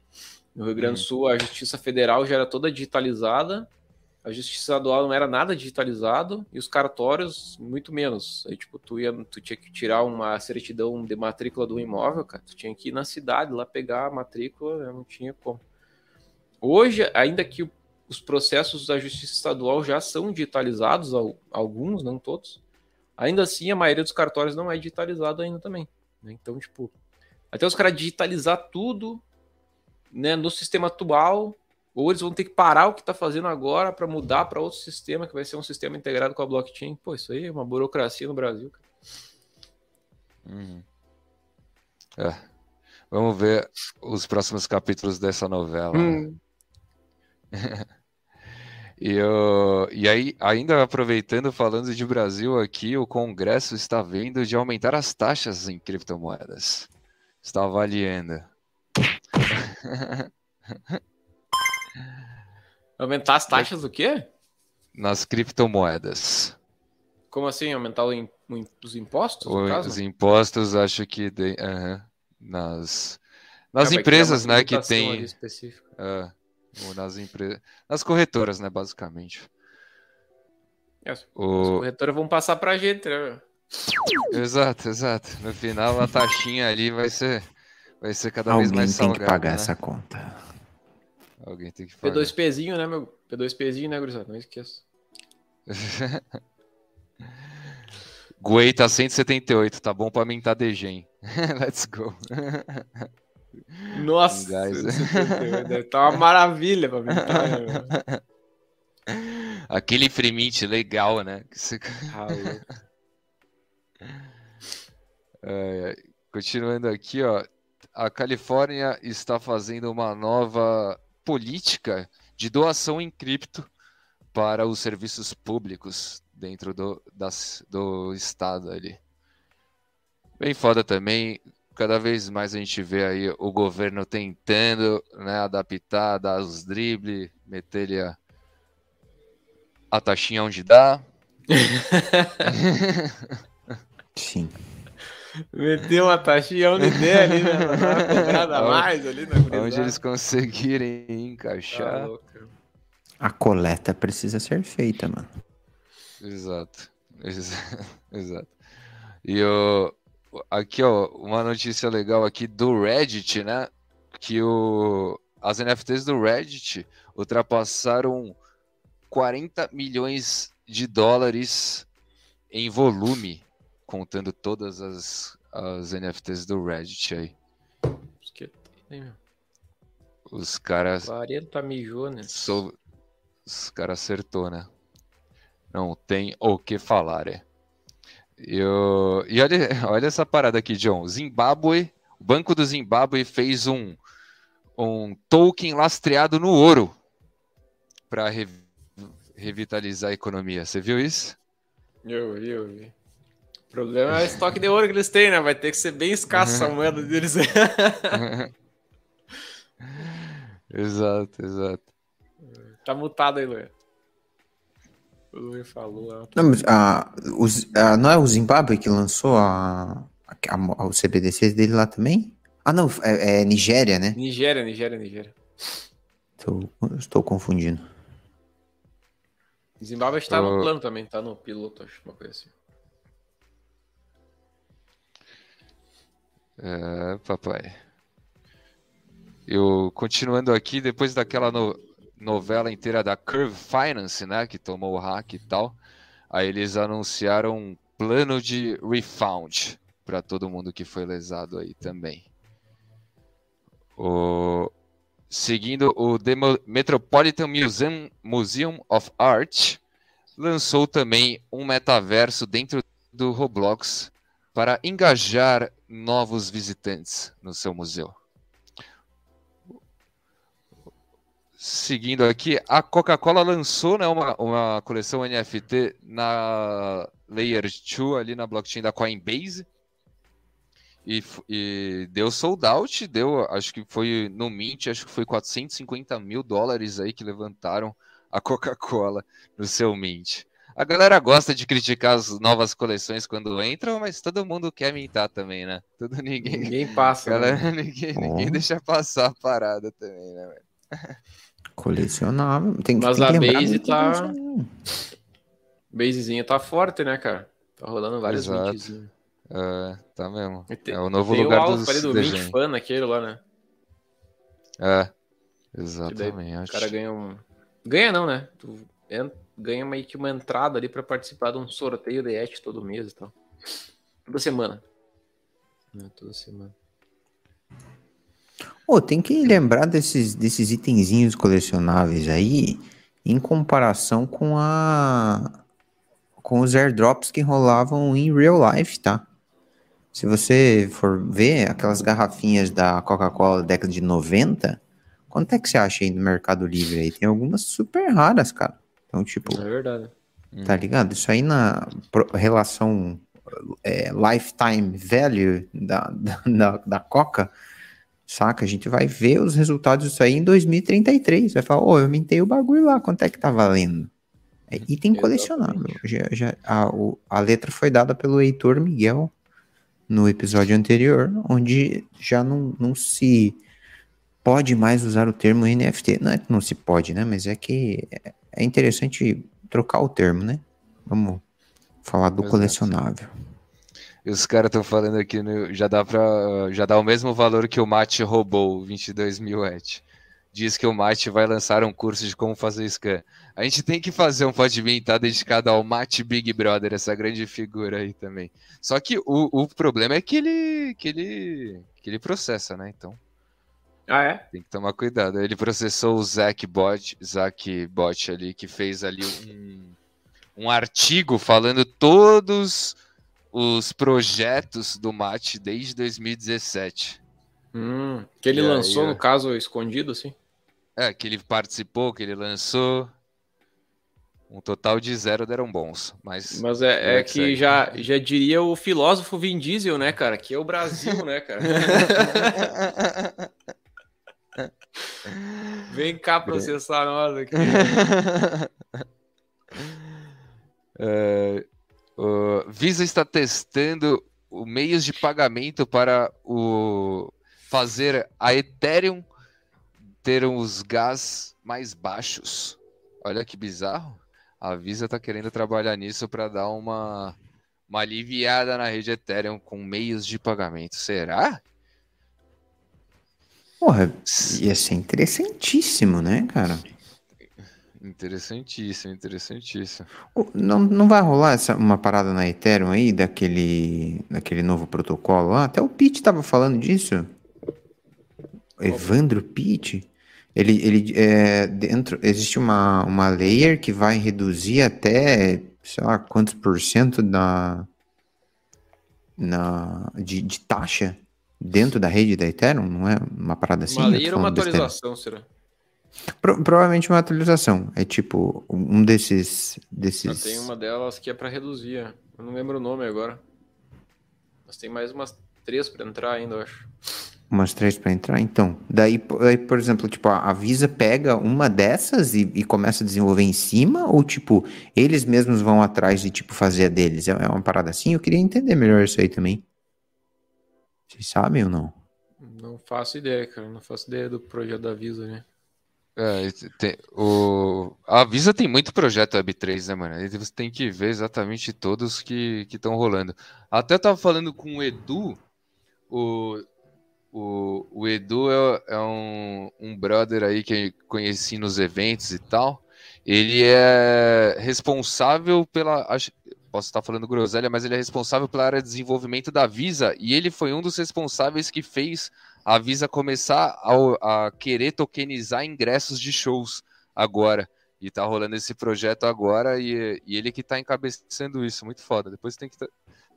no Rio Grande do uhum. Sul, a Justiça Federal já era toda digitalizada, a Justiça Estadual não era nada digitalizado e os cartórios muito menos. Aí, tipo, tu, ia, tu tinha que tirar uma certidão de matrícula do imóvel, cara, tu tinha que ir na cidade lá pegar a matrícula, né? não tinha como. Hoje, ainda que os processos da Justiça Estadual já são digitalizados, alguns, não todos, ainda assim a maioria dos cartórios não é digitalizado ainda também. Né? Então, tipo, até os caras digitalizar tudo, né, no sistema atual, ou eles vão ter que parar o que está fazendo agora para mudar para outro sistema, que vai ser um sistema integrado com a blockchain. Pô, isso aí é uma burocracia no Brasil. Uhum. É. Vamos ver os próximos capítulos dessa novela. Hum. <laughs> e, eu, e aí, ainda aproveitando, falando de Brasil aqui, o Congresso está vendo de aumentar as taxas em criptomoedas. Está avaliando. <laughs> Aumentar as taxas do quê? Nas criptomoedas. Como assim? Aumentar os impostos? Os impostos, acho que de, nas, nas é, empresas, né, que tem. Uh, nas empresas. Nas corretoras, né, basicamente. É, o... As corretoras vão passar pra gente, né? Exato, exato. No final, a taxinha ali vai ser Vai ser cada Alguém vez mais salgado. Alguém tem que pagar né? essa conta. Alguém tem que pagar. P2Pzinho, né, meu? P2Pzinho, né, gurizada? Não esqueça. <laughs> Guei tá 178, tá bom pra mim tá degen. <laughs> Let's go. Nossa, <laughs> deve tá uma maravilha pra pintar. Né, Aquele fremint legal, né? Você... Ah, é, continuando aqui, ó. A Califórnia está fazendo uma nova política de doação em cripto para os serviços públicos dentro do, das, do estado ali. Bem foda também, cada vez mais a gente vê aí o governo tentando né, adaptar, dar os dribles, meter a, a taxinha onde dá. <laughs> <laughs> <laughs> Sim. Meteu uma taxinha ali, né? Nada <laughs> mais ali na Onde eles conseguirem encaixar. Tá a coleta precisa ser feita, mano. Exato. <laughs> Exato. E o, aqui, ó, uma notícia legal aqui do Reddit, né? Que o, as NFTs do Reddit ultrapassaram 40 milhões de dólares em volume, contando todas as, as NFTs do Reddit aí. Os caras. 40 milhões. So, os caras acertou, né? Não tem o que falar, é. Eu, e olha, <laughs> olha essa parada aqui, John. Zimbábue, o Banco do Zimbábue fez um, um token lastreado no ouro para re, revitalizar a economia. Você viu isso? Eu vi, eu vi. O problema é o estoque de ouro que eles têm, né? Vai ter que ser bem escassa a moeda deles. <laughs> exato, exato. Tá mutado aí, Luiz. O Luiz falou. Não, mas, ah, os, ah, não é o Zimbábue que lançou a, a, a, o CBDC dele lá também? Ah, não, é, é Nigéria, né? Nigéria, Nigéria, Nigéria. Tô, estou confundindo. Zimbábue está no plano também, tá no piloto, acho, uma coisa assim. É, papai. Eu continuando aqui, depois daquela no, novela inteira da Curve Finance, né, que tomou o hack e tal, aí eles anunciaram um plano de refund para todo mundo que foi lesado aí também. O... Seguindo, o. Metropolitan Museum, Museum of Art lançou também um metaverso dentro do Roblox para engajar novos visitantes no seu museu. Seguindo aqui, a Coca-Cola lançou né, uma, uma coleção NFT na Layer 2, ali na blockchain da Coinbase. E, e, deu sold out, deu, acho que foi no Mint, acho que foi 450 mil dólares aí que levantaram a Coca-Cola no seu Mint. A galera gosta de criticar as novas coleções quando entram, mas todo mundo quer mintar também, né? Tudo, ninguém, ninguém passa. Galera, né? ninguém, ninguém deixa passar a parada também, né, velho? Colecionável. Tem, Mas tem a base tá. Basezinha tá forte, né, cara? Tá rolando vários Exato. É, tá mesmo. Tem, é o novo lugar o dos ali do Mint Fan aquele lá, né? É, exatamente. O cara ganha um... Ganha não, né? Tu ganha meio que uma entrada ali para participar de um sorteio de et todo mês e tal. Toda semana. É, toda semana. Oh, tem que lembrar desses, desses itenzinhos colecionáveis aí em comparação com a com os airdrops que rolavam em real life, tá? Se você for ver aquelas garrafinhas da Coca-Cola da década de 90, quanto é que você acha aí no Mercado Livre aí? Tem algumas super raras, cara. Então, tipo. É verdade. Tá ligado? Isso aí na relação é, lifetime value da, da, da Coca Saca? A gente vai ver os resultados disso aí em 2033. Vai falar, ô, oh, eu mintei o bagulho lá, quanto é que tá valendo? É item colecionável. Já, já, a, o, a letra foi dada pelo Heitor Miguel no episódio anterior, onde já não, não se pode mais usar o termo NFT. Não é que não se pode, né? Mas é que é interessante trocar o termo, né? Vamos falar do Exato. colecionável. E os caras estão falando aqui, no, já dá para já dá o mesmo valor que o Mate roubou, 22 mil et. Diz que o Mate vai lançar um curso de como fazer scan. A gente tem que fazer um podmin tá dedicado ao Mate Big Brother, essa grande figura aí também. Só que o, o problema é que ele, que ele que ele processa, né? Então Ah, é? Tem que tomar cuidado. Ele processou o Zack Bot, Zack Bot ali, que fez ali um, um artigo falando todos os projetos do Mate desde 2017. Hum, que ele e lançou, aí, no caso, escondido, assim? É, que ele participou, que ele lançou. Um total de zero deram bons, mas... Mas é, é que já, já diria o filósofo Vin Diesel, né, cara? Que é o Brasil, né, cara? <laughs> Vem cá <laughs> processar nós aqui. <laughs> é, o Visa está testando o meios de pagamento para o fazer a Ethereum ter os gás mais baixos. Olha que bizarro. A Visa está querendo trabalhar nisso para dar uma, uma aliviada na rede Ethereum com meios de pagamento. Será? Porra, ia ser interessantíssimo, né, cara? Interessantíssimo, interessantíssimo. Não, não vai rolar essa, uma parada na Ethereum aí, daquele, daquele novo protocolo lá? Até o Pete tava falando disso. Evandro Pitt. Ele, ele é, dentro existe uma, uma layer que vai reduzir até sei lá quantos por cento da na de, de taxa dentro da rede da Ethereum, não é uma parada assim? Uma layer ou uma atualização, será? Pro, provavelmente uma atualização. É tipo um desses desses. tem uma delas que é para reduzir. Eu não lembro o nome agora. Mas tem mais umas três para entrar ainda, eu acho. Umas três para entrar, então. Daí, por exemplo, tipo, a Visa pega uma dessas e, e, começa a desenvolver em cima, ou tipo, eles mesmos vão atrás de tipo fazer a deles? É, é uma parada assim? Eu queria entender melhor isso aí também. Vocês sabem ou não? Não faço ideia, cara. Não faço ideia do projeto da Visa, né? É, tem, o, a Visa tem muito projeto Web3, né, mano? Você tem que ver exatamente todos que estão rolando. Até eu tava falando com o Edu, o, o, o Edu é, é um, um brother aí que conheci nos eventos e tal. Ele é responsável pela. Posso estar falando groselha, mas ele é responsável pela área de desenvolvimento da Visa e ele foi um dos responsáveis que fez a Visa começar a, a querer tokenizar ingressos de shows agora. E tá rolando esse projeto agora e, e ele que tá encabeçando isso. Muito foda. Depois tem que tra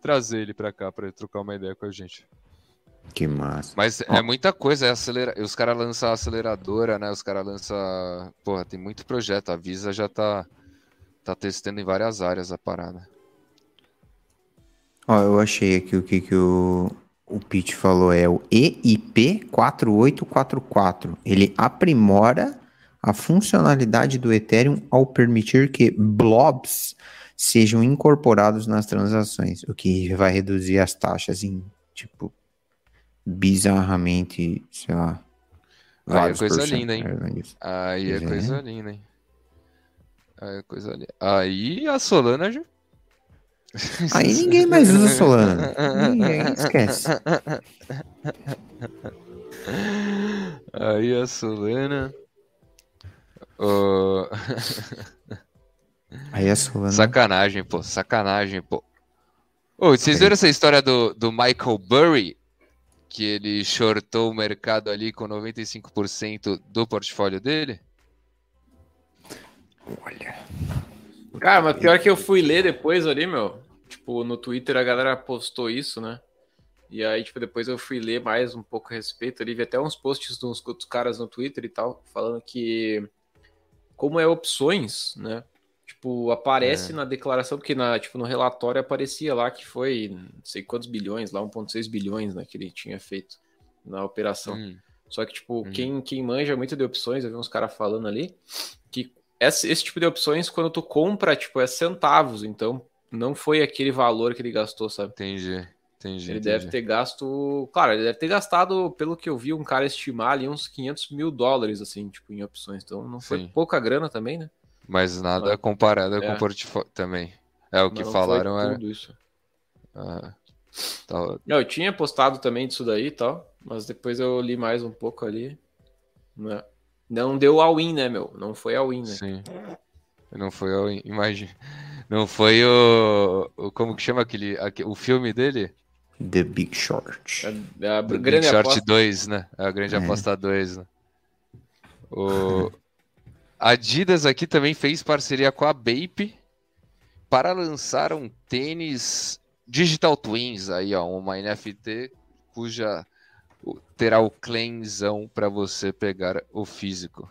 trazer ele para cá para trocar uma ideia com a gente. Que massa. Mas oh. é muita coisa, é acelera... os caras lançam a aceleradora, né? Os caras lançam. Porra, tem muito projeto. A Visa já tá, tá testando em várias áreas a parada. Ó, eu achei aqui o que, que o, o Pete falou. É o EIP 4844. Ele aprimora a funcionalidade do Ethereum ao permitir que blobs sejam incorporados nas transações, o que vai reduzir as taxas em tipo bizarramente, sei lá. Aí é coisa linda, hein? Aí é coisa linda, hein? Aí é coisa linda. Aí a Solana já. Aí ninguém mais usa Solana. ninguém esquece. Aí a Solana. Oh... Aí a Solana. Sacanagem, pô. Sacanagem, pô. Ô, vocês viram essa história do, do Michael Burry? que ele shortou o mercado ali com 95% do portfólio dele? Olha. Cara, mas pior que eu fui ler depois ali, meu. Tipo, no Twitter a galera postou isso, né? E aí, tipo, depois eu fui ler mais um pouco a respeito ali, vi até uns posts dos outros caras no Twitter e tal, falando que como é opções, né? Tipo, aparece é. na declaração, porque na, tipo, no relatório aparecia lá que foi não sei quantos bilhões, lá 1,6 bilhões né, que ele tinha feito na operação. Hum. Só que, tipo, hum. quem, quem manja muito de opções, eu vi uns caras falando ali, que esse, esse tipo de opções, quando tu compra, tipo, é centavos, então não foi aquele valor que ele gastou, sabe? Entendi. Entendi, ele entendi. deve ter gasto. Claro, ele deve ter gastado, pelo que eu vi, um cara estimar ali uns 500 mil dólares, assim, tipo, em opções. Então não foi Sim. pouca grana também, né? Mas nada mas, comparado é. com o portfólio também. É o que falaram é. Tudo isso. Ah, tá... Eu tinha postado também disso daí e tal, mas depois eu li mais um pouco ali. Né? Não deu all-in, né, meu? Não foi all-in, né? Sim. Não foi all-in, imagina. Não foi o, o. Como que chama aquele. aquele o filme dele? The Big Short. É, é a, The grande Big Short 2, né? É a grande é. aposta 2, né? O Adidas aqui também fez parceria com a Bape para lançar um tênis Digital Twins aí, ó, uma NFT cuja terá o claimzão para você pegar o físico.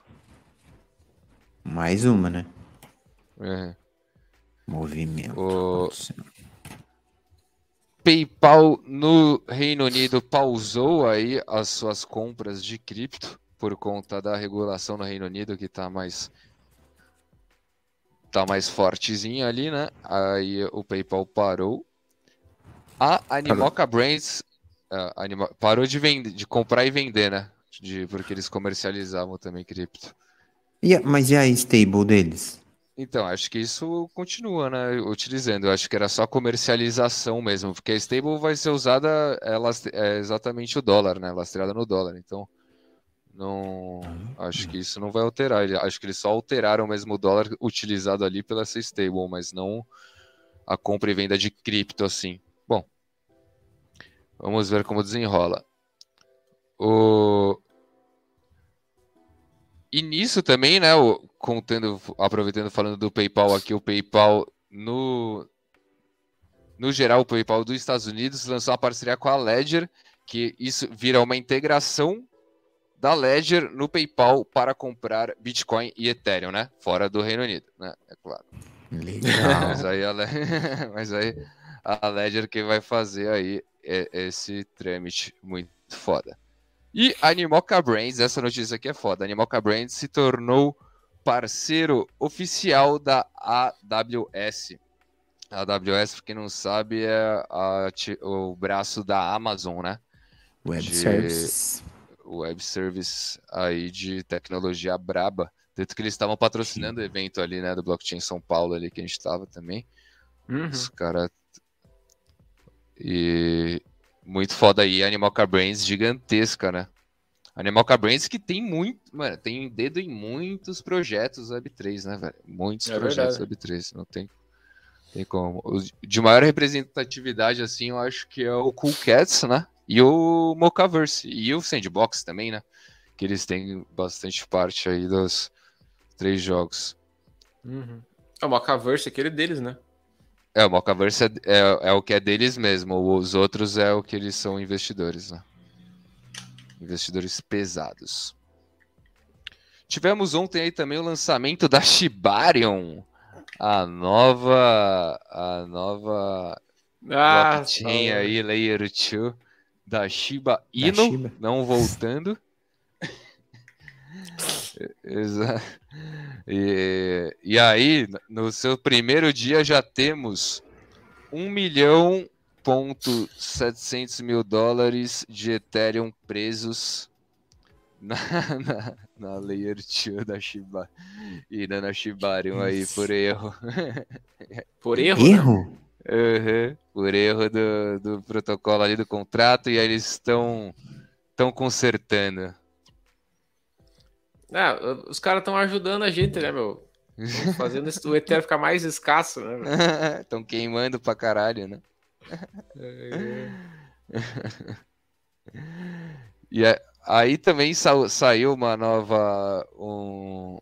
Mais uma, né? É. Movimento. O... PayPal no Reino Unido pausou aí as suas compras de cripto por conta da regulação no Reino Unido que está mais tá mais fortezinha ali, né? Aí o PayPal parou. A Animoca Brands uh, anima... parou de vender, de comprar e vender, né? De, porque eles comercializavam também cripto. E, mas e a stable deles? Então, acho que isso continua, né? Utilizando. Eu acho que era só comercialização mesmo, porque a stable vai ser usada é, é exatamente o dólar, né? Lastreada no dólar. Então, não acho que isso não vai alterar. Acho que eles só alteraram mesmo o dólar utilizado ali pela essa stable, mas não a compra e venda de cripto assim. Vamos ver como desenrola. O e nisso também, né, contando, aproveitando falando do PayPal aqui, o PayPal no no geral, o PayPal dos Estados Unidos lançou uma parceria com a Ledger, que isso vira uma integração da Ledger no PayPal para comprar Bitcoin e Ethereum, né? Fora do Reino Unido, né? É claro. Legal. Mas aí a. <laughs> Mas aí a Ledger que vai fazer aí esse trâmite muito foda. E a Animoca Brands, essa notícia aqui é foda. Animoca Brands se tornou parceiro oficial da AWS. A AWS, para quem não sabe, é a, o braço da Amazon, né? Web de... Services. Web Service aí de tecnologia braba. Tanto que eles estavam patrocinando Sim. o evento ali, né, do Blockchain São Paulo ali que a gente estava também. Uhum. Os caras. E muito foda aí, Animal Car Brains gigantesca, né? Animal Car Brains que tem muito, mano, tem dedo em muitos projetos Web3, né, velho? Muitos é projetos Web3, não tem, tem como. De maior representatividade, assim, eu acho que é o Cool Cats, né? E o Mocaverse, e o Sandbox também, né? Que eles têm bastante parte aí dos três jogos. Uhum. É o Mocaverse, aquele deles, né? É, o Mocaverse é, é, é, o que é deles mesmo, os outros é o que eles são investidores, né? Investidores pesados. Tivemos ontem aí também o lançamento da Shibarium, a nova, a nova ah, blockchain tá aí, Layer 2 da Shiba Inu, da Shiba. não voltando. <laughs> <laughs> Exato. E, e aí, no seu primeiro dia, já temos 1 milhão ponto 700 mil dólares de Ethereum presos na, <laughs> na, na Layer 2 da Shiba e na Shibarium aí por erro. <laughs> Por erro? Erro? Né? Uhum, por erro do, do protocolo ali do contrato, e aí eles estão estão consertando. Ah, os caras estão ajudando a gente, né, meu? <laughs> Fazendo o Ethereum ficar mais escasso, né? Estão <laughs> queimando pra caralho, né? <laughs> e aí também sa saiu uma nova um,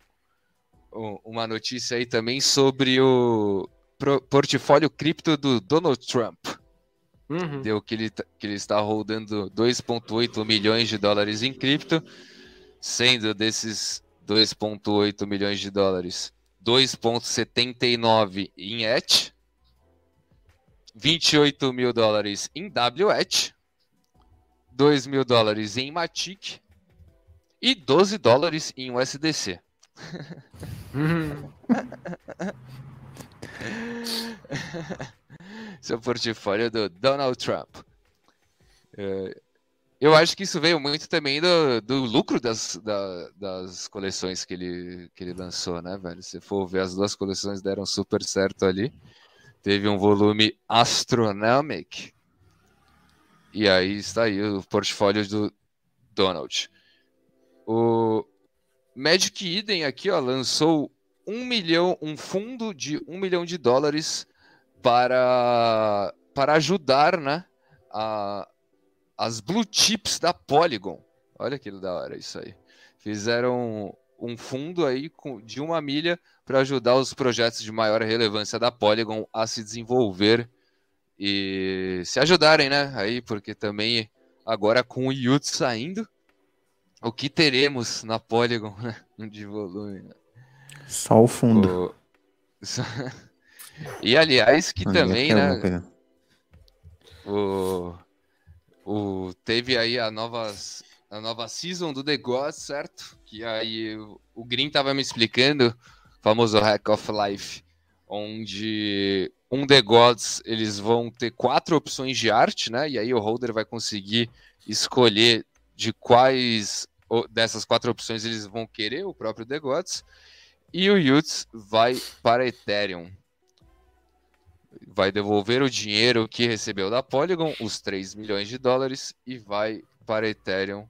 um, uma notícia aí também sobre o portfólio cripto do Donald Trump. Uhum. Deu que ele, que ele está rodando 2,8 milhões de dólares em cripto, sendo desses 2,8 milhões de dólares, 2,79 em ETH, 28 mil dólares em WETH, 2 mil dólares em Matic e 12 dólares em USDC. <laughs> Seu portfólio do Donald Trump. É, eu acho que isso veio muito também do, do lucro das, da, das coleções que ele, que ele lançou, né, velho? Se for ver, as duas coleções deram super certo ali. Teve um volume astronômico. E aí está aí o portfólio do Donald. O Magic Eden aqui, ó, lançou um milhão, um fundo de um milhão de dólares para, para ajudar, né, a, as blue chips da Polygon. Olha que da hora isso aí. Fizeram um fundo aí de uma milha para ajudar os projetos de maior relevância da Polygon a se desenvolver e se ajudarem, né? Aí, porque também agora com o Yut saindo, o que teremos na Polygon né? <laughs> de volume? Né? Só o fundo. O... <laughs> e aliás, que também, né? O... o teve aí a novas a nova season do The Gods, certo? Que aí o Green tava me explicando, famoso Hack of Life, onde um The Gods eles vão ter quatro opções de arte, né? E aí o holder vai conseguir escolher de quais dessas quatro opções eles vão querer o próprio The Gods. E o Yuts vai para Ethereum. Vai devolver o dinheiro que recebeu da Polygon, os 3 milhões de dólares, e vai para Ethereum.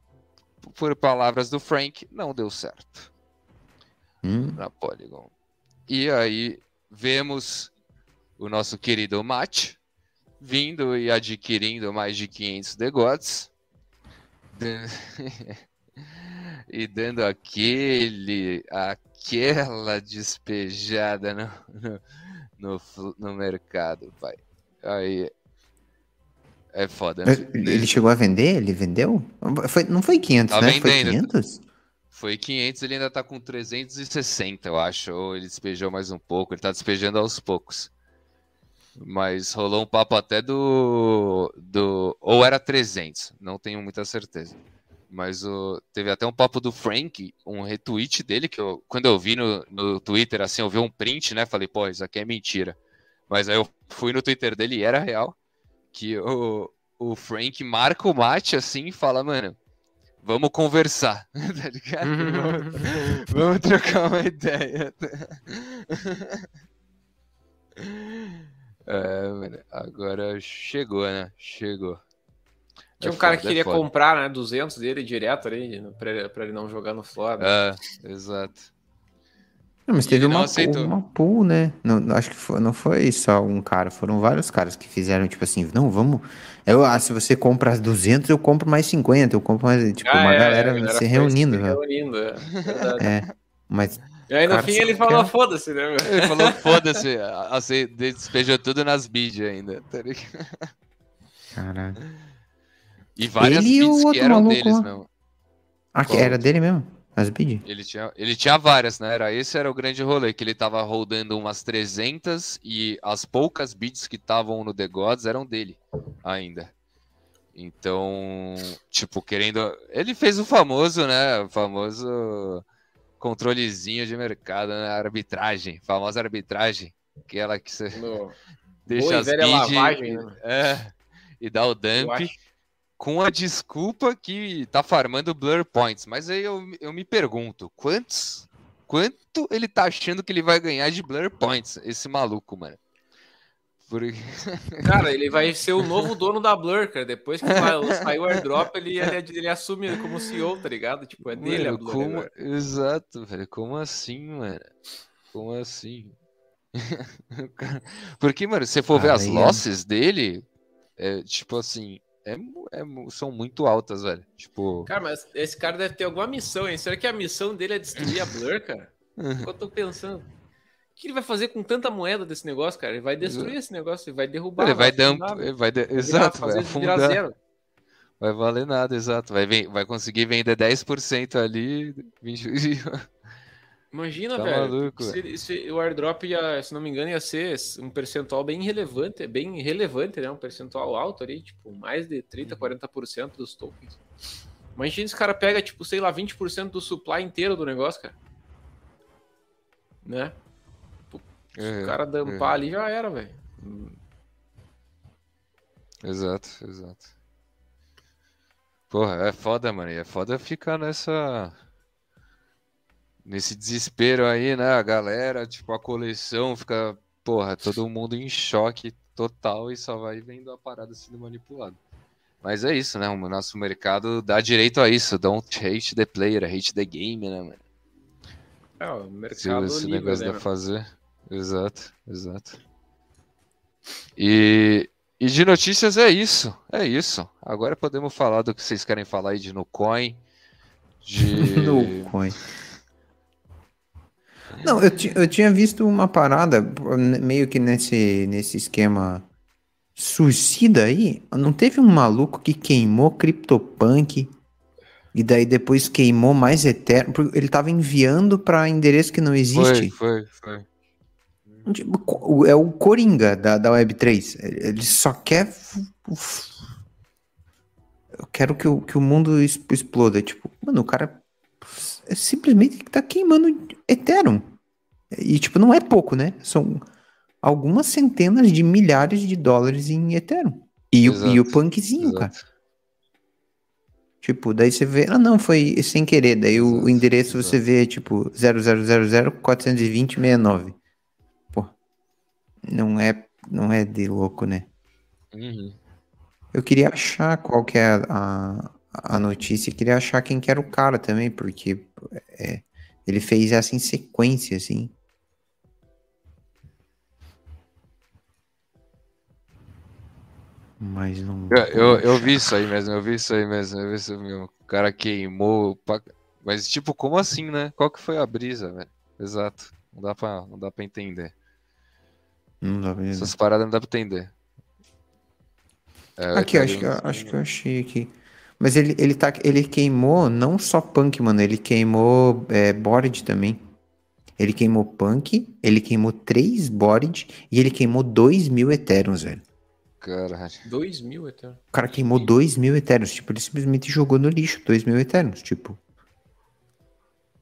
Por palavras do Frank, não deu certo. Hum. Na Polygon. E aí vemos o nosso querido Matt vindo e adquirindo mais de 500 degotes <laughs> e dando aquele aquela despejada no, no, no, no mercado, pai. Aí é foda. Né? Ele chegou a vender? Ele vendeu? Foi, não foi 500, tá né? Vendendo. Foi 500? Foi 500, ele ainda tá com 360, eu acho. Ou ele despejou mais um pouco. Ele tá despejando aos poucos. Mas rolou um papo até do. do ou era 300, não tenho muita certeza. Mas o, teve até um papo do Frank, um retweet dele, que eu, quando eu vi no, no Twitter, assim, eu vi um print, né? Falei, pô, isso aqui é mentira. Mas aí eu fui no Twitter dele e era real. Que o, o Frank marca o mate assim e fala, mano, vamos conversar, <laughs> tá ligado? vamos, vamos trocar uma ideia. <laughs> É, mano, agora chegou, né? Chegou. Tinha um é cara foda, que queria é comprar, né, 200 dele direto ali, pra ele, pra ele não jogar no Flora. É, exato. Não, mas teve uma, uma pool, né? Não, acho que foi, não foi só um cara, foram vários caras que fizeram, tipo assim, não, vamos. Eu, ah, se você compra as 200, eu compro mais 50, eu compro mais. Tipo, ah, uma é, galera, galera se reunindo. Se reunindo, é. é. Mas e aí no fim ele falou foda-se, né? Meu? Ele falou <laughs> foda-se, assim, despejou tudo nas bids ainda, tá ligado? Caralho. E várias ele bids que eram deles lá. mesmo. Ah, que era dele mesmo? As bids? Ele tinha, ele tinha várias, né? Era, esse era o grande rolê, que ele tava rodando umas 300 e as poucas bids que estavam no The Gods eram dele ainda. Então, tipo, querendo... Ele fez o famoso, né? O famoso controlezinho de mercado, né? Arbitragem, famosa arbitragem, aquela que você no... <laughs> deixa as bid, lavagem, né? é, e dá o dump com a desculpa que tá farmando blur points. Mas aí eu, eu me pergunto, quantos quanto ele tá achando que ele vai ganhar de blur points, esse maluco, mano? Porque... <laughs> Cara, ele vai ser o novo dono da Blur, cara. Depois que sair o airdrop, ele, ele, ele, assume como CEO, tá ligado? Tipo, é dele mano, a Blur. Como... Exato, velho. Como assim, mano? Como assim? <laughs> Porque, mano, se você for ver as losses dele, é tipo assim, é, é, são muito altas, velho. Tipo. Cara, mas esse cara deve ter alguma missão, hein? Será que a missão dele é destruir a Blur, cara? <laughs> eu tô pensando que ele vai fazer com tanta moeda desse negócio, cara? Ele vai destruir esse negócio, ele vai derrubar. Ele vai, dar, ele vai de... exato, vai afundar. Zero. Vai valer nada, exato. Vai, vai conseguir vender 10% ali. 20... <laughs> Imagina, tá velho. Maluco, se, se, o airdrop ia, se não me engano, ia ser um percentual bem relevante, bem relevante, né? Um percentual alto ali, tipo, mais de 30, 40% uhum. dos tokens. Imagina esse cara pega, tipo, sei lá, 20% do supply inteiro do negócio, cara. Né? Se é, o cara dampar é. ali, já era, velho. Exato, exato. Porra, é foda, mano. é foda ficar nessa. Nesse desespero aí, né? A galera, tipo, a coleção fica. Porra, todo mundo em choque total e só vai vendo a parada sendo manipulada. Mas é isso, né? O nosso mercado dá direito a isso. Don't hate the player, hate the game, né, mano? É, o mercado Se esse negócio né, dá fazer. Exato, exato. E, E de notícias é isso, é isso. Agora podemos falar do que vocês querem falar aí de Nucoin. De... <laughs> Nucoin. Não, eu, eu tinha visto uma parada meio que nesse, nesse esquema suicida aí. Não teve um maluco que queimou CryptoPunk e daí depois queimou mais Ethereum? Ele tava enviando para endereço que não existe. Foi, foi, foi. Tipo, é o Coringa da, da Web3. Ele só quer. Eu quero que o, que o mundo exploda. Tipo, mano, o cara é simplesmente tá queimando Ethereum. E, tipo, não é pouco, né? São algumas centenas de milhares de dólares em Ethereum. E, o, e o punkzinho, Exato. cara. Tipo, daí você vê, ah não, foi sem querer. Daí Exato. o endereço você vê, tipo, 0000 não é, não é de louco, né? Uhum. Eu queria achar qual que é a, a notícia, queria achar quem que era o cara também, porque é, ele fez essa em sequência, assim. Mas não. Eu, eu, eu, vi isso aí mesmo, eu vi isso aí mesmo. Eu vi isso mesmo. O cara queimou. Mas, tipo, como assim, né? Qual que foi a brisa, velho? Exato. Não dá pra, não dá pra entender. Não dá pra Essas paradas não dá pra entender. É, aqui, acho que, acho que eu achei aqui. Mas ele, ele, tá, ele queimou não só punk, mano, ele queimou é, board também. Ele queimou punk, ele queimou três board e ele queimou dois mil eternos, velho. Caralho. Dois mil eternos? O cara queimou dois mil eternos. Tipo, ele simplesmente jogou no lixo dois mil eternos, tipo.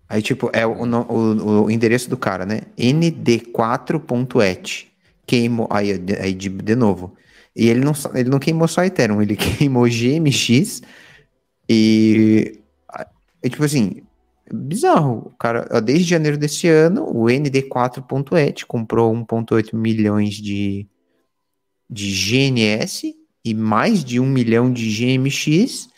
Aí, tipo, é o, o, o endereço do cara, né? nd4.et queimou. Aí, aí de, de novo. E ele não, ele não queimou só Ethereum, ele <laughs> queimou GMX e. e tipo assim, bizarro. O cara, desde janeiro desse ano, o ND4.et comprou 1,8 milhões de, de GNS e mais de um milhão de GMX.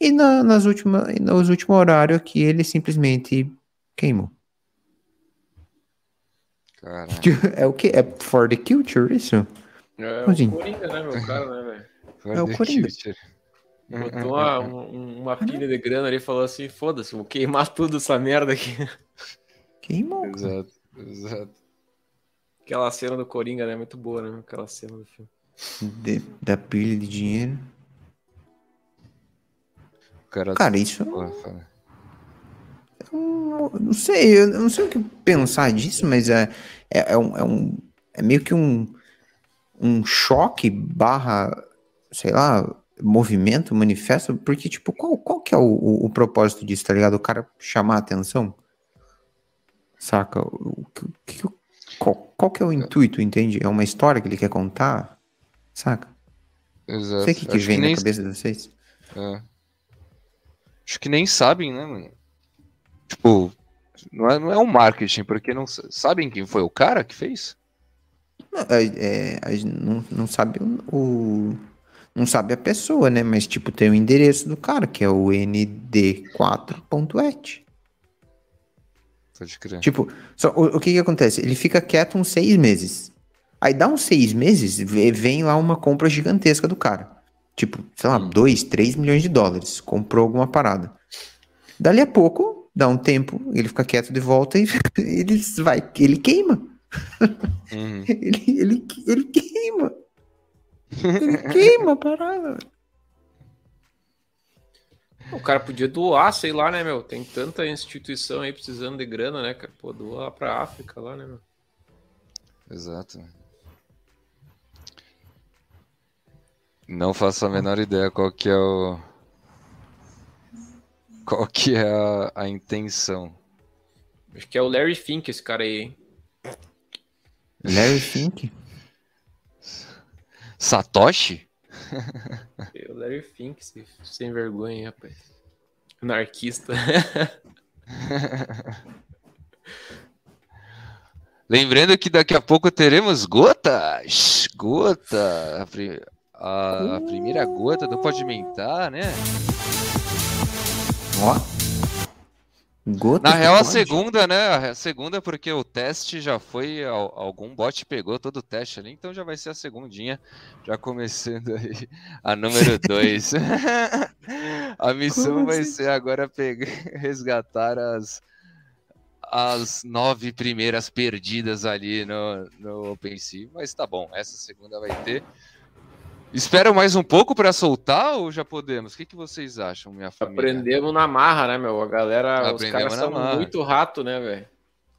E na, nas últimas, nos últimos horários aqui ele simplesmente queimou. Caralho. É o que? É for the culture isso? É, é o Coringa, né, meu cara, né, velho? É o Coringa. Botou uma, <laughs> uma pilha de grana ali e falou assim: foda-se, vou queimar tudo essa merda aqui. Queimou. Exato, exato. Aquela cena do Coringa, né? Muito boa, né? Aquela cena do filme. De, da pilha de dinheiro. Cara, cara isso. Porra, não sei, eu não sei o que pensar disso, mas é, é, é, um, é, um, é meio que um, um choque barra, sei lá, movimento, manifesto, porque, tipo, qual, qual que é o, o, o propósito disso, tá ligado? O cara chamar a atenção? Saca? O, que, qual, qual que é o intuito, entende? É uma história que ele quer contar? Saca? Exato. Sei o que, que vem que na cabeça de vocês. É. Acho que nem sabem, né, mano? Tipo, não é, não é um marketing, porque não sabem quem foi o cara que fez? Não, é, é, não, não sabe o, Não sabe a pessoa, né? Mas, tipo, tem o endereço do cara, que é o nd4.et. Pode crer. Tipo, só, o, o que que acontece? Ele fica quieto uns seis meses. Aí dá uns seis meses, vem lá uma compra gigantesca do cara. Tipo, sei lá, 2, hum. 3 milhões de dólares. Comprou alguma parada. Dali a pouco, dá um tempo, ele fica quieto de volta e <laughs> ele vai, ele queima. Uhum. <laughs> ele, ele, ele queima. Ele queima a parada. O cara podia doar, sei lá, né, meu? Tem tanta instituição aí precisando de grana, né, cara? Pô, doar pra África lá, né, meu? Exato. Não faço a menor ideia qual que é o qual que é a, a intenção? Acho que é o Larry Fink, esse cara aí. Larry Fink? Satoshi? É o Larry Fink, sem vergonha, rapaz. Anarquista. <laughs> Lembrando que daqui a pouco teremos gotas. Gota. A, primeira gota do Pode Mentar, né? Ó. Gota Na real, a segunda, né? A segunda, porque o teste já foi. Algum bot pegou todo o teste ali, então já vai ser a segundinha. Já começando aí a número <laughs> 2. <laughs> a missão Como vai assim? ser agora pegar, <laughs> resgatar as, as nove primeiras perdidas ali no, no OpenSea. Mas tá bom, essa segunda vai ter. Espera mais um pouco para soltar ou já podemos? O que, que vocês acham, minha família? Aprendemos na marra, né, meu? A galera, Aprendemos os caras são marra. muito rato, né, velho?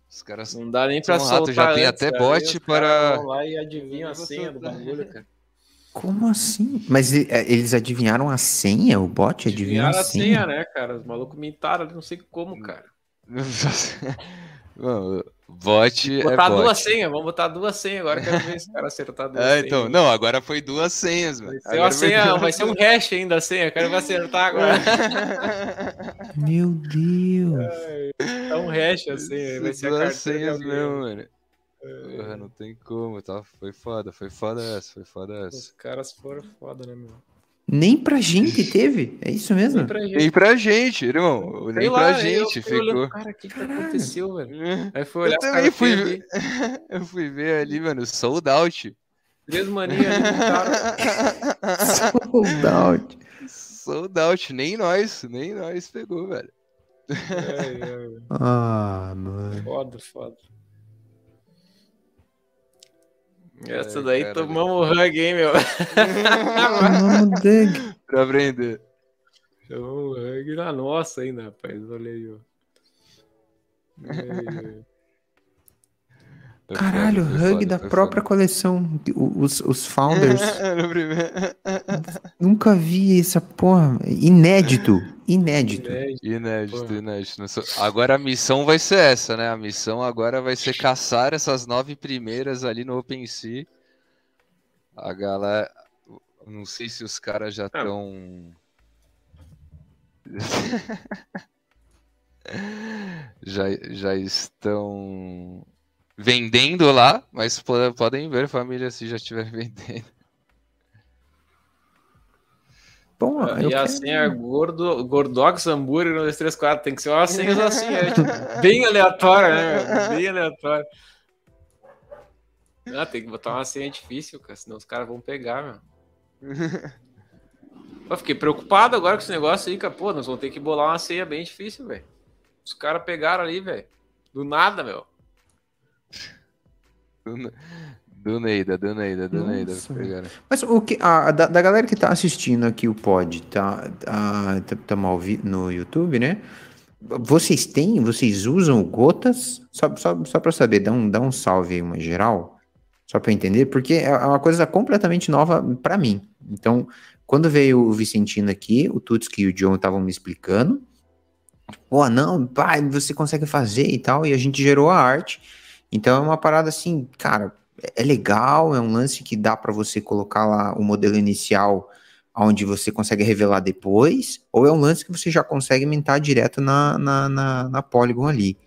Os caras não dá nem para soltar. Rato, já tem até bot para. Vão lá e adivinham a senha do bagulho, cara. Como assim? Mas é, eles adivinharam a senha? O bot adivinhou a senha? a senha, né, cara? Os malucos mintaram, não sei como, <laughs> cara. <laughs> Mano, Bot é botar é bot. duas senhas, vamos botar duas senhas agora, quero ver esse cara acertar duas <laughs> é, então, Não, agora foi duas senhas, mano. Vai ser, uma senha, vai ser um hash ainda a senha, quero ver acertar agora. <laughs> Meu Deus. É, um hash a senha, vai ser duas senhas mesmo, mano. É. não tem como, tá? Foi foda, foi foda essa, foi foda essa. Os caras foram foda, né, meu? Nem pra gente teve? É isso mesmo? Nem pra gente, Nem pra gente irmão. Sei Nem lá, pra gente. ficou. Olhando, cara, o que, que aconteceu, velho? Aí foi olhar, eu também fui ver. <laughs> eu fui ver ali, mano, sold out. Três maninhas ali, cara. <laughs> sold out. Sold out. Nem nós, nem nós pegou, velho. É, é, ah, mano. Foda, foda. Essa daí tomamos o hug, hein, meu? Tomamos <laughs> hug. pra aprender. Tomamos hug na nossa ainda, rapaz. Olha aí, ó. <laughs> Caralho, hug da própria coleção. Os, os founders. <laughs> Nunca vi essa porra. Inédito. Inédito. Inédito, inédito. Agora a missão vai ser essa, né? A missão agora vai ser caçar essas nove primeiras ali no OpenSea. A galera. Não sei se os caras já estão. <laughs> já, já estão vendendo lá, mas podem ver, família, se já estiver <laughs> vendendo. Bom, ah, e a senha é gordo, Gordox hambúrguer no 234. Tem que ser uma <laughs> senha assim, é, tipo, bem aleatória, né? Bem aleatória. Ah, tem que botar uma senha difícil, cara, senão os caras vão pegar, meu. <laughs> Eu fiquei preocupado agora com esse negócio aí, cara. Pô, nós vamos ter que bolar uma senha bem difícil, velho. Os caras pegaram ali, velho. Do nada, meu. Do Neida, do Neida, do Neida. Mas o que, a, da, da, galera que tá assistindo aqui o pod, tá, tá, tá, tá mal vi, no YouTube, né? Vocês têm, vocês usam gotas? Só, só, só para saber, dá um, dá um salve aí, uma geral, só para entender, porque é uma coisa completamente nova para mim. Então, quando veio o Vicentino aqui, o Tutski e o John estavam me explicando, pô, não, pai, você consegue fazer e tal, e a gente gerou a arte. Então é uma parada assim, cara, é legal, é um lance que dá para você colocar lá o modelo inicial onde você consegue revelar depois, ou é um lance que você já consegue mentar direto na, na, na, na Polygon ali.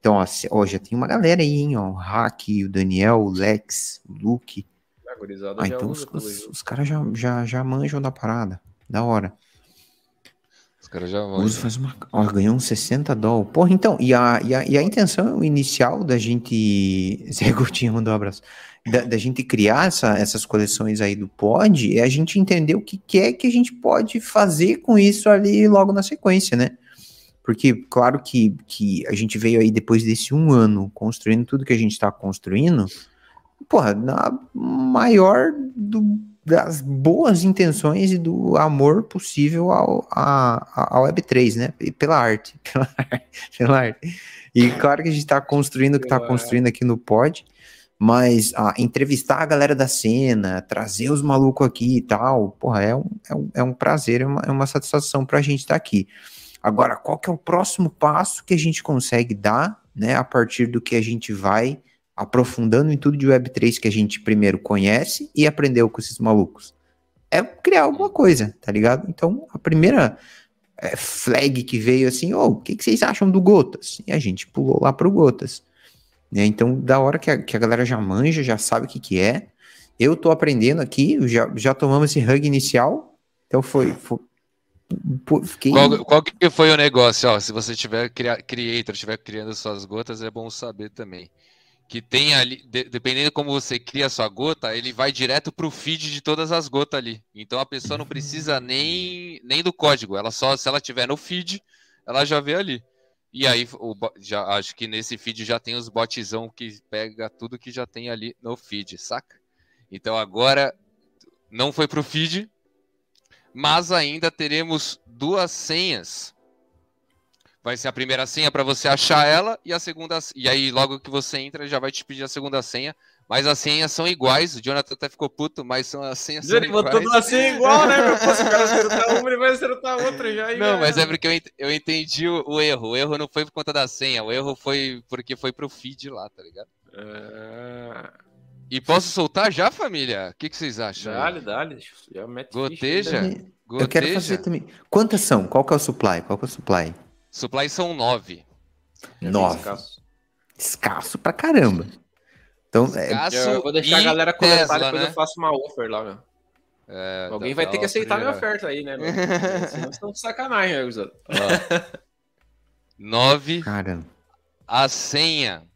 Então, ó, ó, já tem uma galera aí, hein, ó, o Hack, o Daniel, o Lex, o Luke. Ah, então os, os, os caras já, já, já manjam da parada, da hora já. Uso faz uma. Ó, ganhou uns 60 dólares. Porra, então, e a, e a, e a intenção inicial da gente. <laughs> Zé Coutinho mandou um abraço. Da, da, gente criar essa, essas coleções aí do pod é a gente entender o que, que é que a gente pode fazer com isso ali logo na sequência, né? Porque, claro que, que a gente veio aí depois desse um ano construindo tudo que a gente está construindo, porra, na maior do das boas intenções e do amor possível ao, a, a Web3, né? Pela arte, <laughs> pela arte, pela arte. E claro que a gente está construindo o que está construindo aqui no pod, mas ah, entrevistar a galera da cena, trazer os malucos aqui e tal, porra, é um, é um, é um prazer, é uma, é uma satisfação para a gente estar tá aqui. Agora, qual que é o próximo passo que a gente consegue dar, né, a partir do que a gente vai aprofundando em tudo de Web3 que a gente primeiro conhece e aprendeu com esses malucos. É criar alguma coisa, tá ligado? Então, a primeira é, flag que veio assim, oh, o que, que, vocês acham do Gotas? E a gente pulou lá pro Gotas. Né? Então, da hora que a, que a galera já manja, já sabe o que, que é. Eu tô aprendendo aqui, já, já tomamos esse hug inicial, então foi, foi fiquei... qual, qual, que foi o negócio? Ó, se você tiver creator, estiver criando suas gotas, é bom saber também. Que tem ali, de, dependendo de como você cria a sua gota, ele vai direto para o feed de todas as gotas ali. Então a pessoa não precisa nem, nem do código. Ela só, se ela tiver no feed, ela já vê ali. E aí, o, já, acho que nesse feed já tem os botzão que pega tudo que já tem ali no feed, saca? Então agora não foi pro feed, mas ainda teremos duas senhas. Vai ser a primeira senha para você achar ela e a segunda e aí logo que você entra já vai te pedir a segunda senha, mas as senhas são iguais. O Jonathan até ficou puto, mas são as senhas são ele iguais. Ele botou uma senha igual, né? Meu? <laughs> Se o cara acertar uma, ele vai acertar outra já. Não, mas é porque eu, eu entendi o, o, erro. O erro não foi por conta da senha, o erro foi porque foi pro feed lá, tá ligado? É... E posso soltar já, família? O que, que vocês acham? Dale, dale. Já mete Goteja? Goteja? Eu quero fazer também. Quantas são? Qual que é o supply? Qual que é o supply? Supply são nove. Nove. Escasso. Escasso pra caramba. Então, é... Eu vou deixar a galera comentar, Tesla, depois né? eu faço uma offer lá, meu. É, Alguém tá vai ter que aceitar minha oferta aí, né? <laughs> Senão estão de sacanagem, né, Nove. Caramba. A senha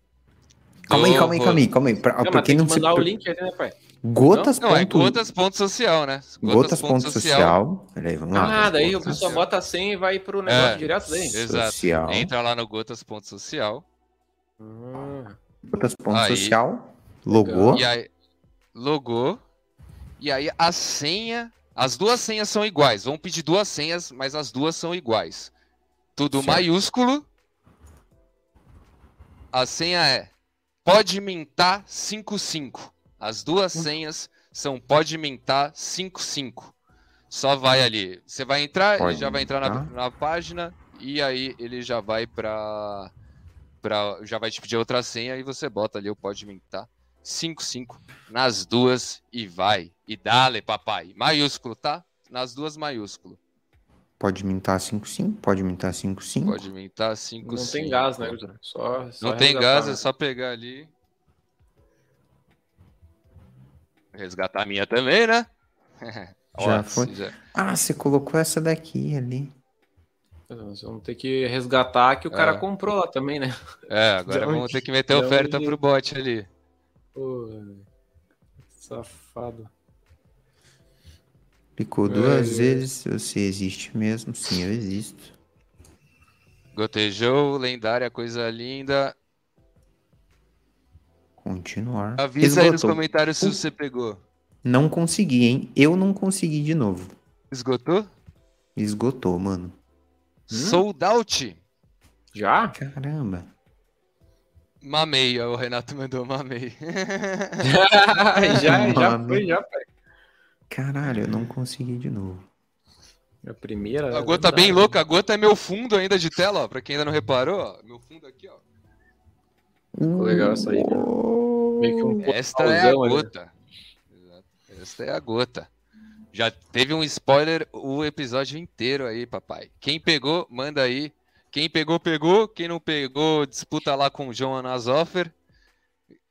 Calma aí, calma aí, calma aí, calma aí. Pra, não, pra quem não mandar se... o link aí, né, pai? Gotas. Não, não é gotas ponto social, né? Gotas, gotas ponto, ponto social. social. Peraí, vamos lá. Ah, daí o pessoal bota 100 e vai pro negócio é, direto daí. Exato. Social. Entra lá no gotas ponto social. Hum. Gotas ponto aí, social. Logou. E aí, logou. E aí a senha. As duas senhas são iguais. Vamos pedir duas senhas, mas as duas são iguais. Tudo certo. maiúsculo. A senha é Pode mintar 55. As duas hum. senhas são pode mintar 55. Só vai ali. Você vai entrar, pode ele já vai entrar na, na, página e aí ele já vai para para já vai te pedir outra senha e você bota ali o pode mintar 55 nas duas e vai. E dale, papai. Maiúsculo, tá? Nas duas maiúsculo. Pode mintar 5-5, pode mintar 5-5. Pode mintar 5-5. Não tem gás, né, Só, só Não tem gás, é só pegar ali. Resgatar a minha também, né? <laughs> já foi. Já... Ah, você colocou essa daqui ali. Nós vamos ter que resgatar que o cara é. comprou lá também, né? É, agora vamos ter que meter oferta onde... pro bot ali. Pô, safado. Clicou duas é, vezes, você existe mesmo? Sim, eu existo. Gotejou, lendária, coisa linda. Continuar. Avisa Esgotou. aí nos comentários se você pegou. Não consegui, hein? Eu não consegui de novo. Esgotou? Esgotou, mano. Hum? Sold out. Já? Caramba. Mamei, o Renato mandou mamei. <laughs> <laughs> já, já foi, já, pai. Caralho, eu não consegui de novo. A primeira. A gota tá bem louca, a gota é meu fundo ainda de tela, ó. Pra quem ainda não reparou, ó. Meu fundo aqui, ó. Ficou legal essa aí. Né? Meio que um Esta é a gota. Esta é a gota. Já teve um spoiler o episódio inteiro aí, papai. Quem pegou, manda aí. Quem pegou, pegou. Quem não pegou, disputa lá com o João Anasoffer.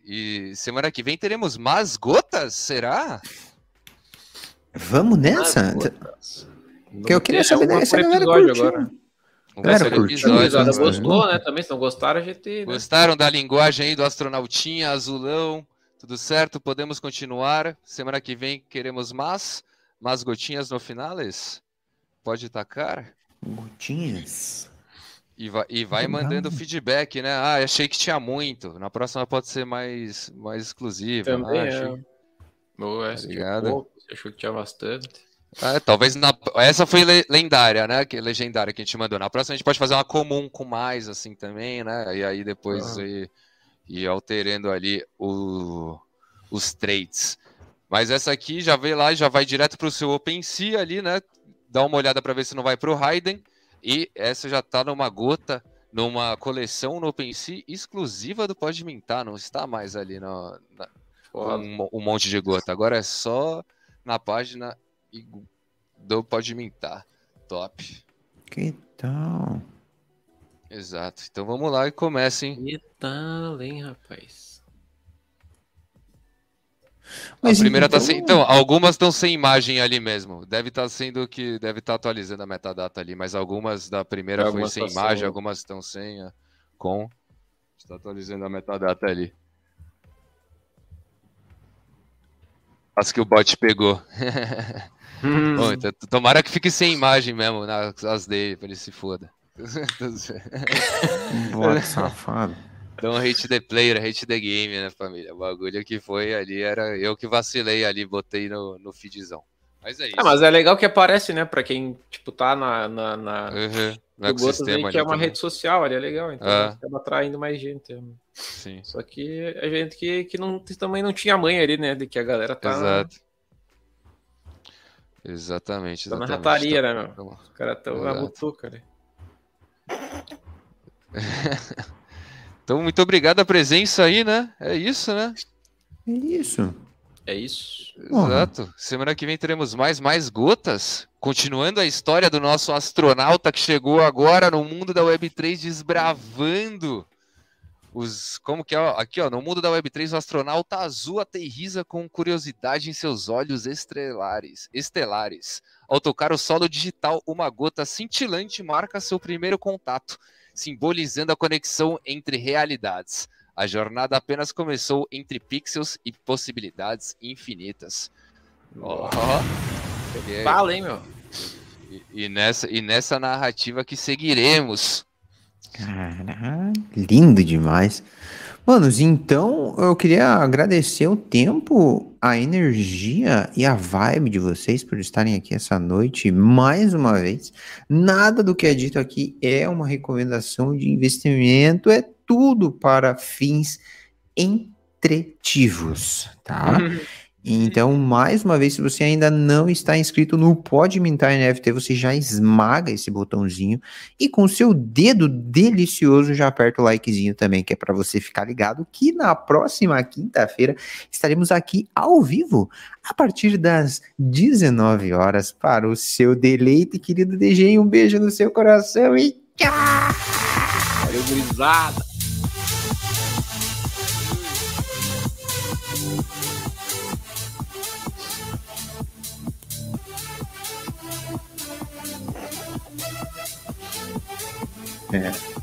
E semana que vem teremos mais gotas, será? Vamos nessa? Que eu queria saber dessa galera curtiu. Agora. Galera curtiu. Episódio, gostou, né? Também, se não gostaram, a gente... Né? Gostaram da linguagem aí do astronautinha, azulão, tudo certo? Podemos continuar. Semana que vem queremos mais, mais gotinhas no finales? Pode tacar? Gotinhas? E vai, e vai mandando feedback, né? Ah, achei que tinha muito. Na próxima pode ser mais, mais exclusiva. Também ah, é. achei... Boa, essa tá achou que tinha bastante. É, talvez na... essa foi lendária, né? Que legendária que a gente mandou. Na próxima a gente pode fazer uma comum com mais assim também, né? E aí depois ah. ir, ir alterando ali o... os traits. Mas essa aqui já veio lá e já vai direto para o seu OpenSea ali, né? Dá uma olhada para ver se não vai para o Raiden. E essa já está numa gota, numa coleção no OpenSea exclusiva do Pode Mintar, não está mais ali no, na, um, um monte de gota. Agora é só na página do Pode Mintar. Top. Que tal? Exato. Então vamos lá e comecem. Que tal, hein, rapaz? Mas a primeira então... tá sem. Então, algumas estão sem imagem ali mesmo. Deve estar tá sendo que. Deve estar tá atualizando a metadata ali, mas algumas da primeira foi sem imagem, sem... algumas estão sem. É, com. Está atualizando a metadata ali. Acho que o bot pegou. <laughs> Hum. Bom, então, tomara que fique sem imagem mesmo nas dele, pra ele se foda. <laughs> Bot safado. Então, hate the player, hate the game, né, família? O bagulho que foi ali era eu que vacilei ali, botei no, no feedzão. Mas é isso. É, mas é legal que aparece, né, pra quem, tipo, tá na. na, na... Uhum. No ecossistema que é uma também. rede social ali, é legal, então ah. acaba atraindo mais gente. Né? Sim. Só que é gente que, que não, também não tinha mãe ali, né, de que a galera tá. Exato. Exatamente, exatamente. Tá na rataria, tá... né, meu? Os caras estão na butuca ali. <laughs> Então, muito obrigado a presença aí, né? É isso, né? É isso. É isso. Exato. Semana que vem teremos mais, mais gotas. Continuando a história do nosso astronauta que chegou agora no mundo da Web3 desbravando os. Como que é? Aqui, ó, no mundo da Web3, o astronauta azul aterriza com curiosidade em seus olhos estelares. estelares. Ao tocar o solo digital, uma gota cintilante marca seu primeiro contato simbolizando a conexão entre realidades. A jornada apenas começou entre pixels e possibilidades infinitas. Oh, Fala, hein, meu? E, e, nessa, e nessa narrativa que seguiremos. Caralho, lindo demais. Manos, então eu queria agradecer o tempo, a energia e a vibe de vocês por estarem aqui essa noite mais uma vez. Nada do que é dito aqui é uma recomendação de investimento, é tudo para fins entretivos, tá? <laughs> Então, mais uma vez, se você ainda não está inscrito no Pode Mintar NFT, você já esmaga esse botãozinho e com seu dedo delicioso já aperta o likezinho também, que é para você ficar ligado que na próxima quinta-feira estaremos aqui ao vivo a partir das 19 horas para o seu deleite, querido DG. Um beijo no seu coração e tchau! Valeu, gurizada! É.